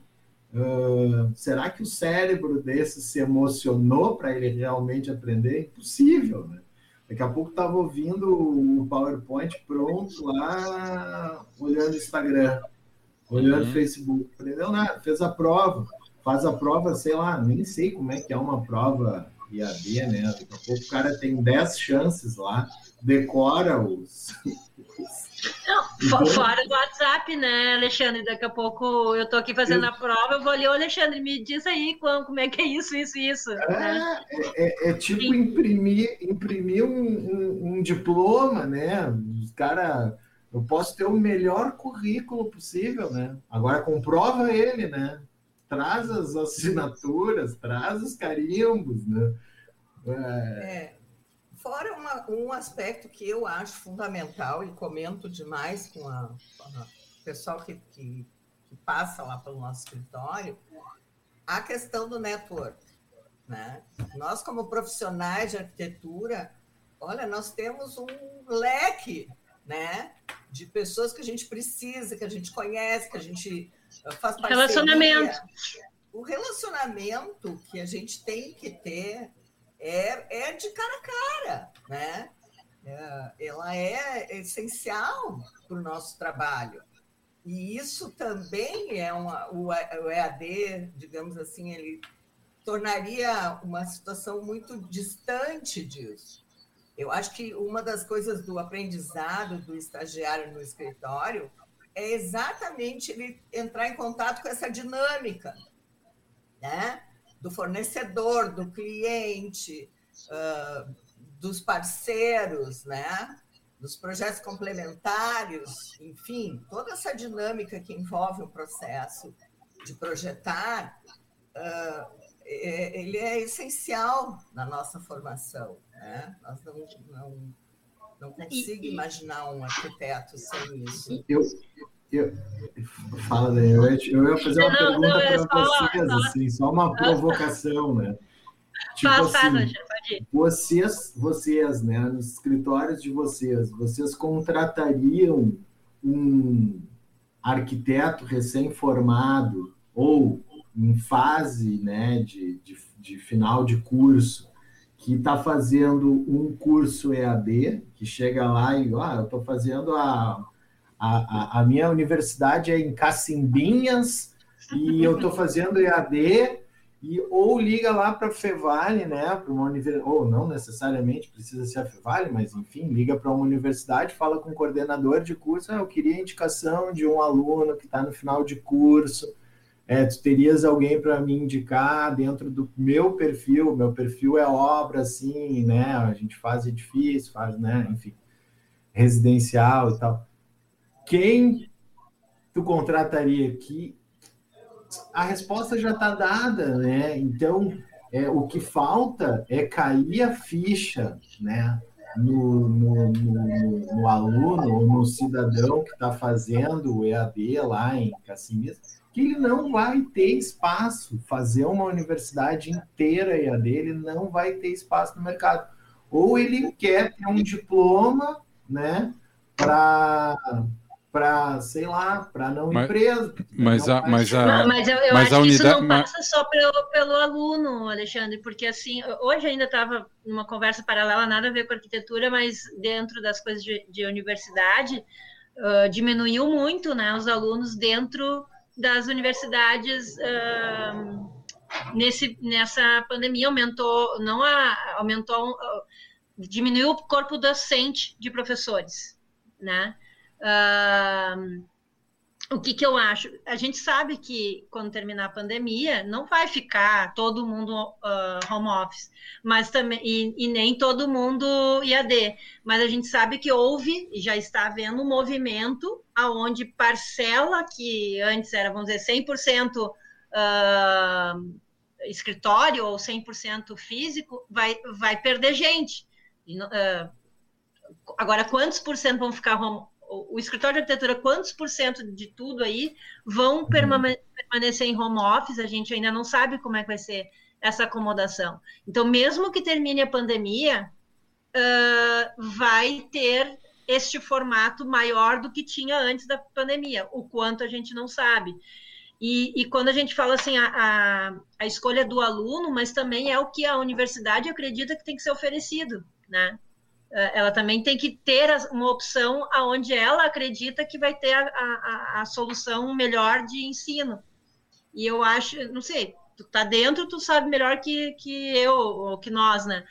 E: Uh, será que o cérebro desse se emocionou para ele realmente aprender? Impossível, né? Daqui a pouco estava ouvindo o PowerPoint pronto lá, olhando o Instagram, olhando o
B: Uhum.
E: Facebook. Aprendeu nada, fez a prova. Faz a prova, sei lá, nem sei como é que é uma prova IAD, né? Daqui a pouco o cara tem 10 chances lá, decora os.
C: Não, fo- fora do WhatsApp, né, Alexandre? Daqui a pouco eu tô aqui fazendo a prova, eu vou ali, ô Alexandre, me diz aí como, como é que é isso, isso, isso. né?
E: É, é- é tipo imprimir, imprimir um, um- um diploma, né? Os cara, eu posso ter o melhor currículo possível, né? Agora comprova ele, né? Traz as assinaturas, traz os carimbos, né? É,
D: É, fora uma- um aspecto que eu acho fundamental e comento demais com a- a- pessoal que, que, que passa lá pelo nosso escritório, a questão do network. Né? Nós, como profissionais de arquitetura, olha, nós temos um leque né, de pessoas que a gente precisa, que a gente conhece, que a gente.
C: Relacionamento.
D: O relacionamento que a gente tem que ter é, é de cara a cara, né? É, ela é essencial para o nosso trabalho. E isso também é uma, o, o EAD, digamos assim, ele tornaria uma situação muito distante disso. Eu acho que uma das coisas do aprendizado do estagiário no escritório é exatamente ele entrar em contato com essa dinâmica, né? Do fornecedor, do cliente, uh, dos parceiros, né? Dos projetos complementares, enfim, toda essa dinâmica que envolve o processo de projetar, uh, ele é essencial na nossa formação, né? Nós não, não não consigo imaginar um arquiteto sem isso. Eu, eu,
E: fala, Daniel. Eu ia fazer uma não, pergunta para é vocês, só, assim, só uma provocação, né? Tipo assim, vocês, vocês, né, nos escritórios de vocês, vocês contratariam um arquiteto recém-formado ou em fase, né, de, de, de final de curso que está fazendo um curso EAD, que chega lá e, ah, eu estou fazendo a, a, a, minha universidade é em Cacimbinhas e eu estou fazendo EAD, e, ou liga lá para a Fevale, né, para uma universidade, ou não necessariamente precisa ser a Fevale, mas enfim, liga para uma universidade, fala com o coordenador de curso, ah, eu queria indicação de um aluno que está no final de curso, é, tu terias alguém para me indicar dentro do meu perfil, meu perfil é obra, assim, né, a gente faz edifício, faz, né, enfim, residencial e tal. Quem tu contrataria aqui? A resposta já está dada, né, então é, o que falta é cair a ficha, né, no, no, no, no aluno ou no cidadão que está fazendo o EAD lá em Cacimbas, que ele não vai ter espaço, fazer uma universidade inteira e a dele não vai ter espaço no mercado. Ou ele quer ter um diploma, né, para para, sei lá, para não mas, empresa.
B: Mas,
C: a,
B: mas, a, não,
C: mas eu, eu
B: mas
C: acho a unidade, que isso não passa só pelo, pelo aluno, Alexandre, porque assim, hoje ainda estava numa conversa paralela, nada a ver com arquitetura, mas dentro das coisas de, de universidade, uh, diminuiu muito né, os alunos dentro das universidades uh, nesse, nessa pandemia aumentou, não a, aumentou, uh, diminuiu o corpo docente de professores, né? Uh, o que, que eu acho? A gente sabe que quando terminar a pandemia, não vai ficar todo mundo uh, home office, mas também e, e, nem todo mundo IAD. Mas a gente sabe que houve já está havendo um movimento aonde parcela que antes era, vamos dizer, 100% uh, escritório ou 100% físico, vai, vai perder gente. Uh, agora, quantos por cento vão ficar home, o, escritório de arquitetura, quantos por cento de tudo aí vão uhum. permanecer em home office? A gente ainda não sabe como é que vai ser essa acomodação. Então, mesmo que termine a pandemia, uh, vai ter este formato maior do que tinha antes da pandemia, o quanto a gente não sabe. E, e quando a gente fala assim, a, a, a, escolha do aluno, mas também é o que a universidade acredita que tem que ser oferecido, né? É, ela também tem que ter uma opção aonde ela acredita que vai ter a, a, solução melhor de ensino. E eu acho, não sei, tu tá dentro, tu sabe melhor que, que eu ou que nós, né?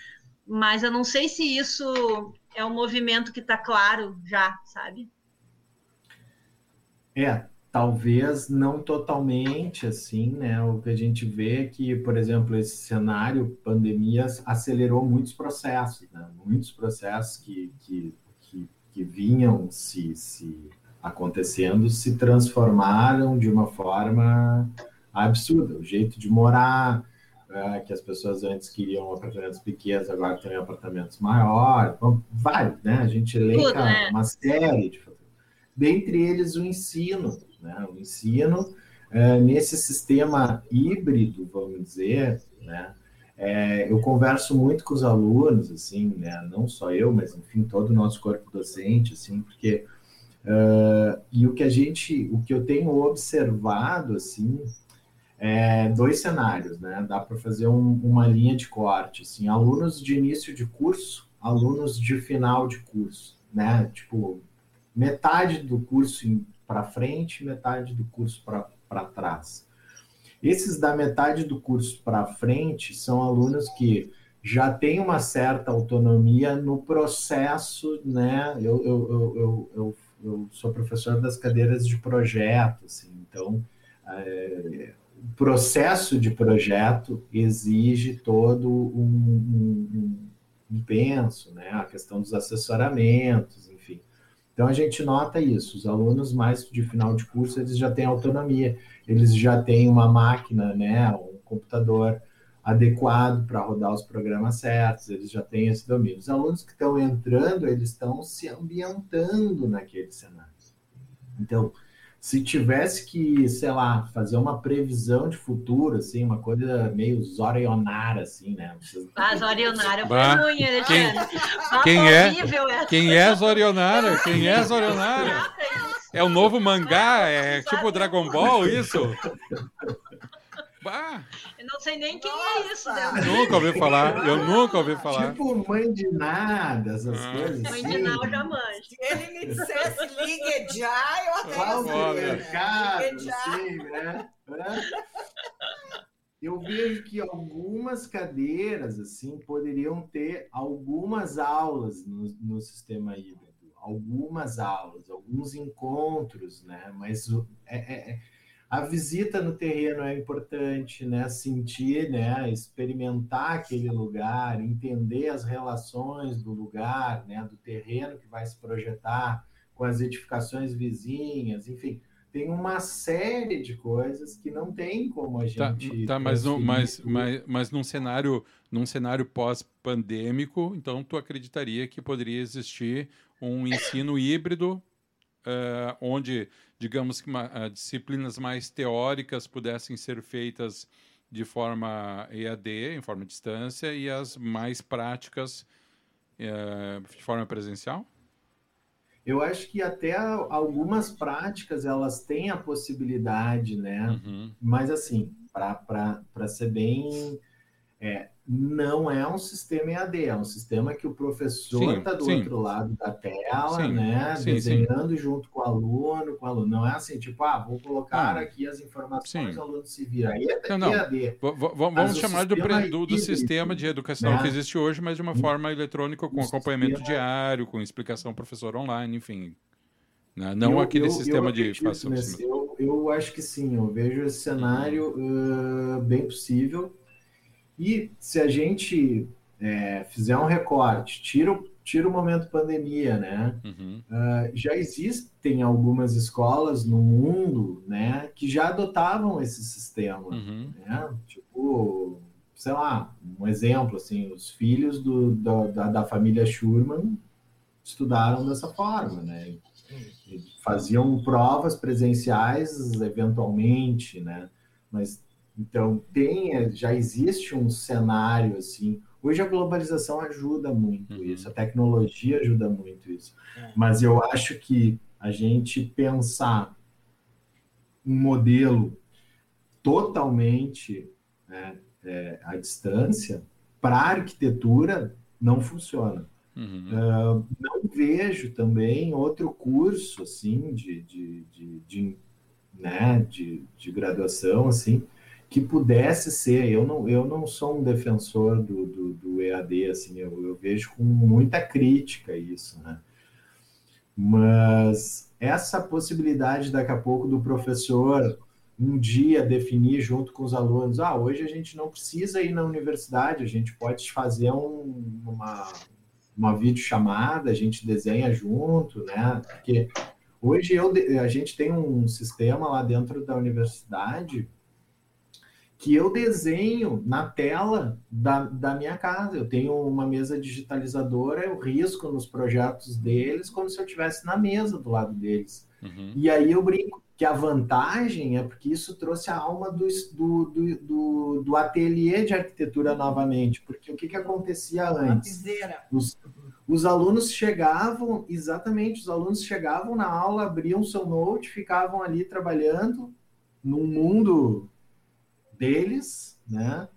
C: Mas eu não sei se isso é um movimento que está claro já, sabe?
E: É, talvez não totalmente assim, né? O que a gente vê é que, por exemplo, esse cenário pandemia acelerou muitos processos, né? Muitos processos que, que, que, que vinham se, se acontecendo se transformaram de uma forma absurda. O jeito de morar, é, que as pessoas antes queriam apartamentos pequenos, agora têm apartamentos maiores, vários, né? A gente elenca né? uma série de dentre eles o ensino né? O ensino, é, nesse sistema híbrido, vamos dizer, né? É, eu converso muito com os alunos, assim, né? Não só eu, mas enfim todo o nosso corpo docente, assim, porque uh, e o que a gente, o que eu tenho observado, assim, é dois cenários, né? Dá para fazer um, uma linha de corte, assim, alunos de início de curso, alunos de final de curso, né? Tipo metade do curso para frente, metade do curso para trás. Esses da metade do curso para frente são alunos que já tem uma certa autonomia no processo, né? Eu, eu, eu, eu, eu, eu sou professor das cadeiras de projeto, assim, então é, o processo de projeto exige todo um, um, um penso, né? A questão dos assessoramentos, enfim. Então a gente nota isso. Os alunos mais de final de curso eles já têm autonomia, eles já têm uma máquina, né? Um computador adequado para rodar os programas certos, eles já têm esse domínio. Os alunos que estão entrando, eles estão se ambientando naquele cenário. Então, se tivesse que, sei lá, fazer uma previsão de futuro, assim, uma coisa meio zorionara, assim, né?
C: Ah, zorionara foi ruim, né,
B: quem, quem é? Quem é zorionara? Quem é zorionara? É o novo mangá? É tipo Dragon Ball, isso?
C: Bah. Eu não sei nem quem Nossa. é isso. Né?
B: Nunca ouvi falar. Eu nunca ouvi falar.
E: Tipo mãe de nada, essas ah. coisas.
C: Mãe assim. de nada, manjo.
D: Se ele me dissesse ligue já, eu até
E: Vamos assim, né? Eu vejo que algumas cadeiras assim poderiam ter algumas aulas no, no sistema híbrido, algumas aulas, alguns encontros, né? Mas é, é, é a visita no terreno é importante, né? Sentir, né? Experimentar aquele lugar, entender as relações do lugar, né? Do terreno que vai se projetar com as edificações vizinhas, enfim, tem uma série de coisas que não tem como a tá, gente.
B: Tá, tá mas, no, mas, mas, mas num cenário, num cenário pós-pandêmico, então tu acreditaria que poderia existir um ensino híbrido uh, onde, digamos que uma, uh, disciplinas mais teóricas pudessem ser feitas de forma EAD, em forma de distância, e as mais práticas uh, de forma presencial?
E: Eu acho que até algumas práticas elas têm a possibilidade, né? Uhum. Mas assim, para ser bem é, não é um sistema EAD, é um sistema que o professor está do sim. outro lado da tela, sim, né? Sim, desenhando junto com o aluno, com o aluno. Não é assim, tipo, ah, vou colocar ah, aqui as informações, o aluno se vira. Aí é
B: não, não. EAD. vamos chamar do, do, do, sistema de educação né? que existe hoje, mas de uma forma eletrônica, com acompanhamento sistema... diário, com explicação professor online, enfim. Né? Não eu, aquele eu, sistema eu de
E: faça eu, eu acho que sim, eu vejo esse cenário uh, bem possível e se a gente é, fizer um recorte, tira, tira o momento pandemia, né? Uhum. Uh, já existem algumas escolas no mundo, né, que já adotavam esse sistema, uhum. né? Tipo, sei lá, um exemplo, assim, os filhos do, da, da família Schurman estudaram dessa forma, né? Faziam provas presenciais eventualmente, né? Mas então, tem, já existe um cenário assim. Hoje a globalização ajuda muito uhum. isso, a tecnologia ajuda muito isso. É. Mas eu acho que a gente pensar um modelo totalmente né, é, à distância para a arquitetura não funciona. Uhum. Uh, não vejo também outro curso assim de, de, de, de né, de, de graduação assim que pudesse ser. Eu não, eu não sou um defensor do, do, do EAD, assim, eu, eu, vejo com muita crítica isso, né? Mas essa possibilidade daqui a pouco do professor um dia definir junto com os alunos, ah, hoje a gente não precisa ir na universidade, a gente pode fazer um, uma, uma videochamada, a gente desenha junto, né? Porque hoje eu, a gente tem um sistema lá dentro da universidade que eu desenho na tela da, da minha casa. Eu tenho uma mesa digitalizadora, eu risco nos projetos deles como se eu estivesse na mesa do lado deles. Uhum. E aí eu brinco que a vantagem é porque isso trouxe a alma do, do, do, do, do ateliê de arquitetura novamente. Porque o que, que acontecia antes? Os, os alunos chegavam, exatamente, os alunos chegavam na aula, abriam seu note, ficavam ali trabalhando num mundo deles, né?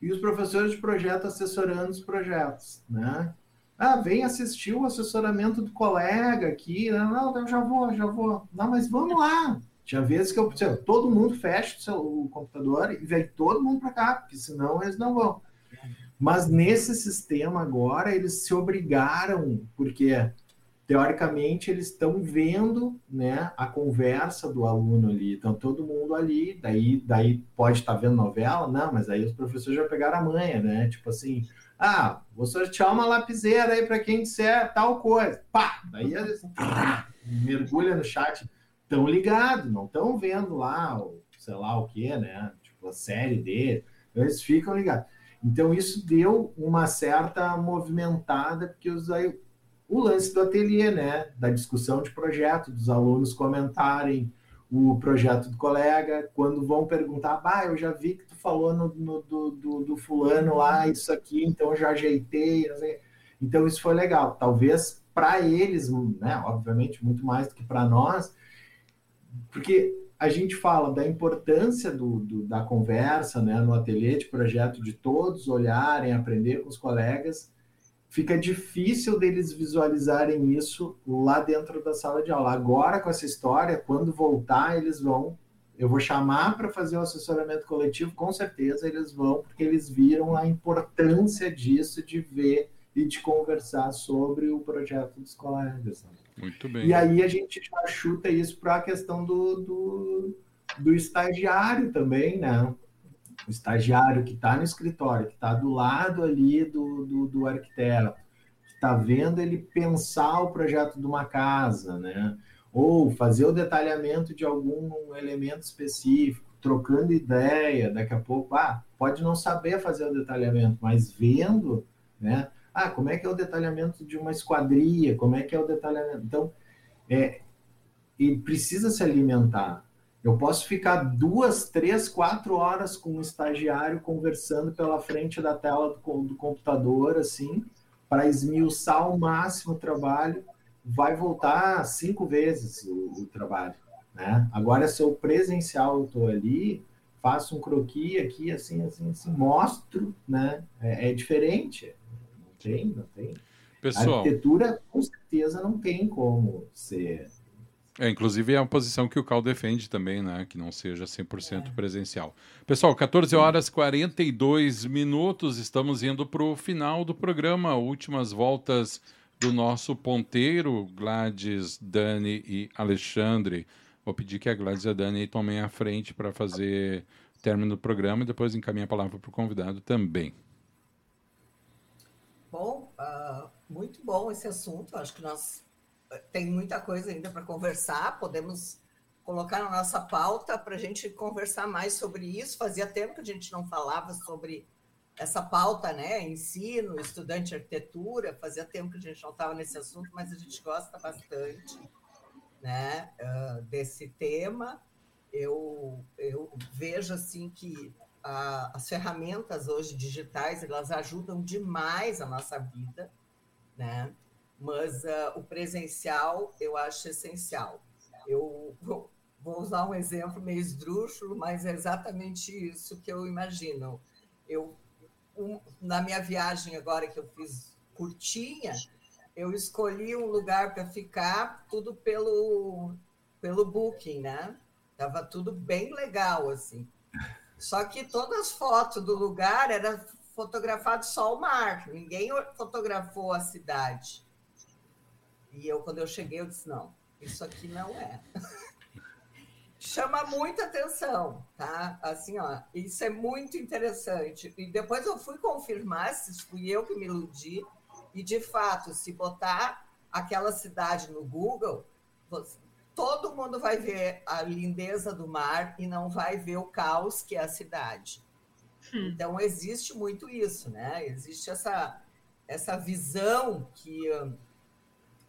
E: E os professores de projeto assessorando os projetos, né? Ah, vem assistir o assessoramento do colega aqui. Não, não, já vou, já vou. Não, mas vamos lá. Tinha vezes que eu, todo mundo fecha o, seu, o computador e vem todo mundo para cá, porque senão eles não vão. Mas nesse sistema agora, eles se obrigaram, porque teoricamente eles estão vendo né, a conversa do aluno ali, então todo mundo ali, daí, daí pode estar tá vendo novela, não, mas aí os professores já pegaram a manha, né? Tipo assim, ah, vou sortear uma lapiseira aí para quem disser tal coisa. Pá! Daí eles mergulha no chat, estão ligados, não estão vendo lá, sei lá o que, né? Tipo, a série dele, eles ficam ligados. Então isso deu uma certa movimentada, porque os aí o lance do ateliê, né? Da discussão de projeto, dos alunos comentarem o projeto do colega, quando vão perguntar, bah, eu já vi que tu falou no, no do, do, do, fulano lá, isso aqui, então eu já ajeitei. Então isso foi legal. Talvez para eles, né, obviamente, muito mais do que para nós, porque a gente fala da importância do, do, da conversa né, no ateliê de projeto, de todos olharem, aprender com os colegas, fica difícil deles visualizarem isso lá dentro da sala de aula. Agora, com essa história, quando voltar, eles vão. Eu vou chamar para fazer o assessoramento coletivo, com certeza eles vão, porque eles viram a importância disso, de ver e de conversar sobre o projeto dos colegas. Né?
B: Muito bem.
E: E aí a gente já chuta isso para a questão do, do, do estagiário também, né? O estagiário que está no escritório, que está do lado ali do, do, do arquiteto, que está vendo ele pensar o projeto de uma casa, né? Ou fazer o detalhamento de algum elemento específico, trocando ideia, daqui a pouco, ah, pode não saber fazer o detalhamento, mas vendo, né? Ah, como é que é o detalhamento de uma esquadria? Como é que é o detalhamento? Então, é, ele precisa se alimentar. Eu posso ficar duas, três, quatro horas com um estagiário conversando pela frente da tela do, do computador, assim, para esmiuçar ao máximo o trabalho. Vai voltar cinco vezes o, o trabalho. Né? Agora, se eu presencial eu estou ali, faço um croquis aqui, assim, assim, assim, mostro, né? É, é diferente. Não tem, não tem. Pessoal, a arquitetura, com certeza, não tem como ser
B: é, inclusive é uma posição que o Cal defende também, né? Que não seja 100% é. presencial. Pessoal, 14 horas 42 minutos, estamos indo para o final do programa. Últimas voltas do nosso ponteiro, Gladys, Dani e Alexandre. Vou pedir que a Gladys e a Dani tomem a frente para fazer o término do programa e depois encaminhar a palavra para o convidado também.
D: Bom, uh, muito bom esse assunto. Acho que nós tem muita coisa ainda para conversar, podemos colocar na nossa pauta para a gente conversar mais sobre isso. Fazia tempo que a gente não falava sobre essa pauta, né? Ensino, estudante arquitetura, fazia tempo que a gente não estava nesse assunto, mas a gente gosta bastante né, uh, desse tema. Eu, eu vejo assim que a, as ferramentas hoje digitais elas ajudam demais a nossa vida, né? Mas uh, o presencial eu acho essencial. Eu vou, usar um exemplo meio esdrúxulo, mas é exatamente isso que eu imagino. Eu, um, na minha viagem agora que eu fiz curtinha, eu escolhi um lugar para ficar, tudo pelo, pelo Booking, né? Tava tudo bem legal, assim. Só que todas as fotos do lugar era fotografado só o mar, ninguém fotografou a cidade. E eu, quando eu cheguei, eu disse, não, isso aqui não é. Chama muita atenção, tá? Assim, ó, isso é muito interessante. E depois eu fui confirmar se fui eu que me iludi. E, de fato, se botar aquela cidade no Google, todo mundo vai ver a lindeza do mar e não vai ver o caos que é a cidade. Hum. Então, existe muito isso, né? Existe essa, essa visão que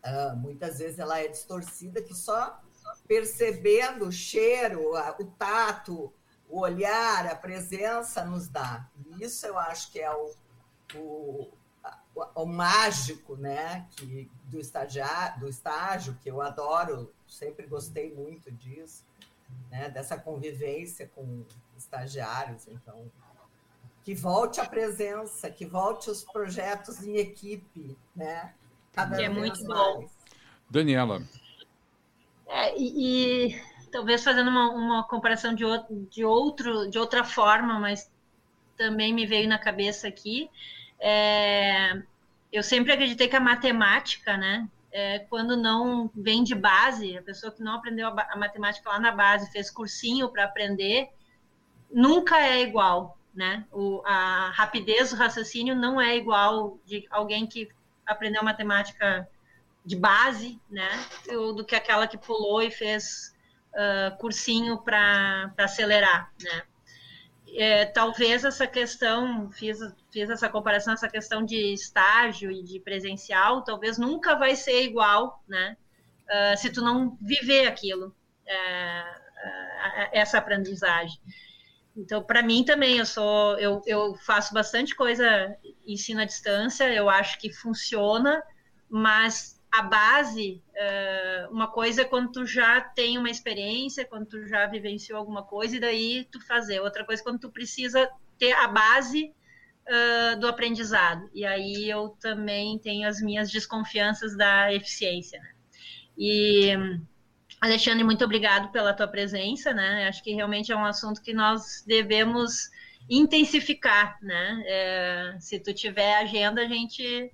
D: Uh, muitas vezes ela é distorcida, que só percebendo o cheiro, o tato, o olhar, a presença nos dá. Isso eu acho que é o, o, o, mágico né? que, do, estagiário, do estágio, que eu adoro, sempre gostei muito disso, né? dessa convivência com estagiários. Então, que volte a presença, que volte os projetos em equipe, né?
C: Cada que é muito bom.
B: Daniela.
C: É, e, e, talvez fazendo uma, uma comparação de, outro, de, outro, de outra forma, mas também me veio na cabeça aqui, É, eu sempre acreditei que a matemática, né, é, quando não vem de base, a pessoa que não aprendeu a, a matemática lá na base, fez cursinho para aprender, nunca é igual, né? O, a rapidez do raciocínio não é igual de alguém que aprendeu matemática de base, né? Ou do que aquela que pulou e fez uh, cursinho para acelerar, né? É, talvez essa questão, fiz, fiz essa comparação, essa questão de estágio e de presencial, talvez nunca vai ser igual, né? Uh, se tu não viver aquilo, uh, essa aprendizagem. Então, para mim também, eu sou, eu, eu faço bastante coisa ensino à distância, eu acho que funciona, mas a base, uma coisa é quando tu já tem uma experiência, quando tu já vivenciou alguma coisa, e daí tu fazer. Outra coisa é quando tu precisa ter a base do aprendizado. E aí eu também tenho as minhas desconfianças da eficiência. Né? E, Alexandre, muito obrigado pela tua presença, né? Acho que realmente é um assunto que nós devemos intensificar, né? É, se tu tiver agenda, a gente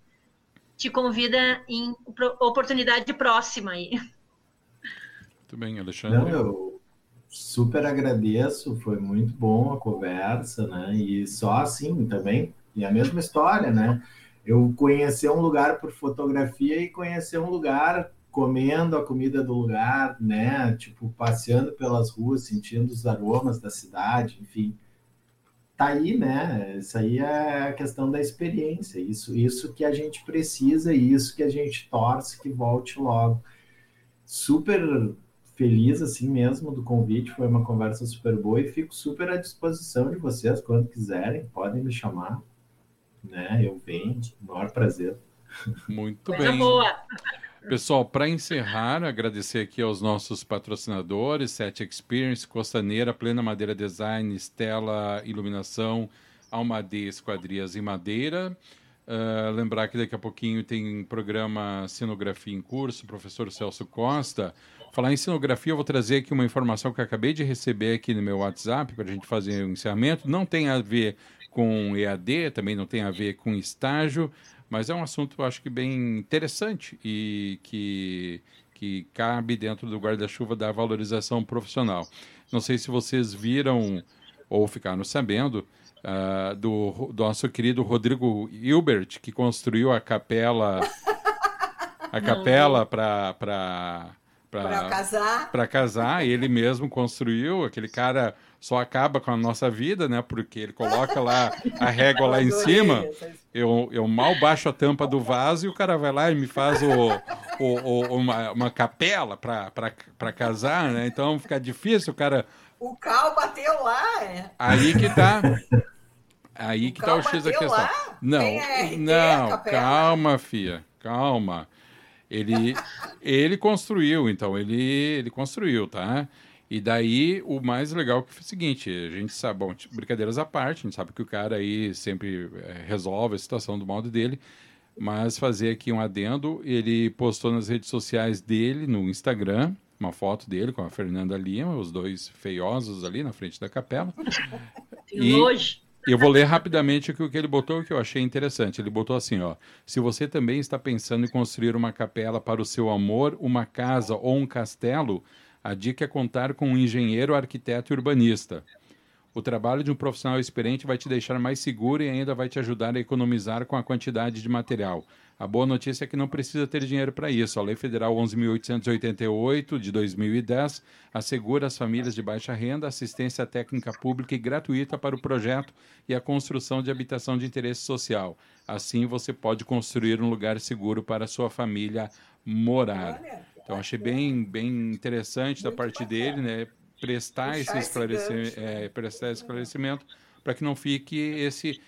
C: te convida em oportunidade próxima aí.
B: Muito bem, Alexandre. Não,
E: eu super agradeço, foi muito bom a conversa, né? E só assim também, e a mesma história, né? Eu conhecer um lugar por fotografia e conhecer um lugar comendo a comida do lugar, né? Tipo, passeando pelas ruas, sentindo os aromas da cidade, enfim tá aí, né? Isso aí é a questão da experiência, isso, isso que a gente precisa e isso que a gente torce que volte logo. Super feliz assim mesmo do convite, foi uma conversa super boa e fico super à disposição de vocês quando quiserem, podem me chamar, né? Eu venho, maior prazer.
B: Muito bem. boa. Pessoal, para encerrar, agradecer aqui aos nossos patrocinadores, Set Experience, Costaneira, Plena Madeira Design, Estela Iluminação, Almadê Esquadrias e Madeira. Uh, lembrar que daqui a pouquinho tem programa Cenografia em Curso, professor Celso Costa. Falar em cenografia, eu vou trazer aqui uma informação que eu acabei de receber aqui no meu WhatsApp para a gente fazer o um encerramento. Não tem a ver com EAD, também não tem a ver com estágio, mas é um assunto, acho que, bem interessante e que, que cabe dentro do guarda-chuva da valorização profissional. Não sei se vocês viram ou ficaram sabendo uh, do, do nosso querido Rodrigo Hilbert, que construiu a capela a capela para
D: para casar.
B: Para casar, ele mesmo construiu, aquele cara só acaba com a nossa vida, né? Porque ele coloca lá a régua lá em cima. Eu, eu mal baixo a tampa do vaso e o cara vai lá e me faz o, o, o uma, uma capela para casar, né? Então fica difícil, o cara.
D: O cal bateu lá, é.
B: Aí que tá. Aí o que tá o X da questão. Lá? Não, não, calma, fia, calma. Ele, ele construiu, então, ele, ele construiu, tá? E daí, o mais legal que foi o seguinte, a gente sabe, bom, brincadeiras à parte, a gente sabe que o cara aí sempre é, resolve a situação do modo dele, mas fazer aqui um adendo, ele postou nas redes sociais dele, no Instagram, uma foto dele com a Fernanda Lima, os dois feiosos ali na frente da capela.
C: e hoje.
B: Eu vou ler rapidamente o que ele botou, que eu achei interessante. Ele botou assim, ó: Se você também está pensando em construir uma capela para o seu amor, uma casa ou um castelo, a dica é contar com um engenheiro, arquiteto e urbanista. O trabalho de um profissional experiente vai te deixar mais seguro e ainda vai te ajudar a economizar com a quantidade de material. A boa notícia é que não precisa ter dinheiro para isso. A Lei Federal 11.888 de 2010 assegura às famílias de baixa renda assistência técnica pública e gratuita para o projeto e a construção de habitação de interesse social. Assim, você pode construir um lugar seguro para a sua família morar. Então achei bem, bem interessante Muito da parte bacana. dele, né? Prestar esse, esclarecimento, é, prestar esse esclarecimento para que não fique esse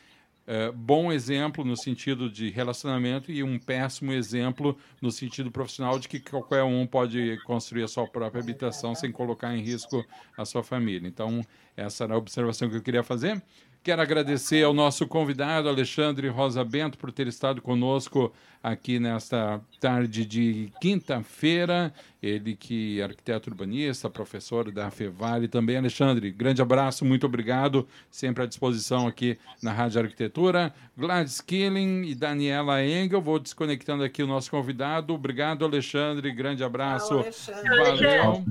B: é, bom exemplo no sentido de relacionamento e um péssimo exemplo no sentido profissional de que qualquer um pode construir a sua própria habitação sem colocar em risco a sua família. Então, essa era a observação que eu queria fazer. Quero agradecer ao nosso convidado, Alexandre Rosa Bento, por ter estado conosco aqui nesta tarde de quinta-feira. Ele que é arquiteto urbanista, professor da Fevale também. Alexandre, grande abraço, muito obrigado. Sempre à disposição aqui na Rádio Arquitetura. Gladys Killing e Daniela Engel. Vou desconectando aqui o nosso convidado. Obrigado, Alexandre. Grande abraço.
D: Alexandre.
B: Valeu.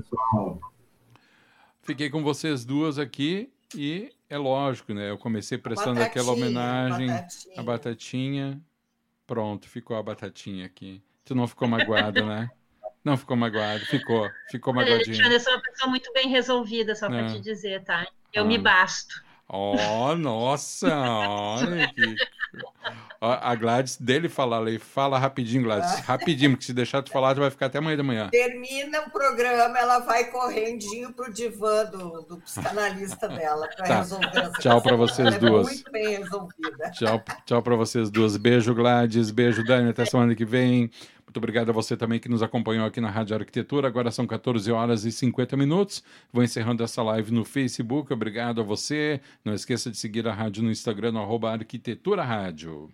B: Fiquei com vocês duas aqui e é lógico, né? Eu comecei prestando aquela homenagem à batatinha. Pronto, ficou a batatinha aqui. Tu não ficou magoado, né? Não ficou magoado, ficou, ficou magoadinho.
C: Alexandre, eu sou uma pessoa muito bem resolvida, só para
B: É.
C: te dizer, tá? Eu
B: Ah.
C: me basto.
B: Oh, nossa, olha que. A Gladys dele fala ali, fala rapidinho, Gladys. Rapidinho, porque se deixar tu falar, tu vai ficar até amanhã da manhã.
D: Termina o programa, ela vai correndinho pro divã do, do psicanalista dela para
B: Tá.
D: resolver essa
B: Tchau
D: questão.
B: vocês
D: Ela é
B: duas.
D: Muito bem resolvida.
B: Tchau, tchau para vocês duas. Beijo, Gladys. Beijo, Dani. Até semana que vem. Muito obrigado a você também que nos acompanhou aqui na Rádio Arquitetura. Agora são 14 horas e 50 minutos. Vou encerrando essa live no Facebook. Obrigado a você. Não esqueça de seguir a rádio no Instagram, no arroba Arquitetura Rádio.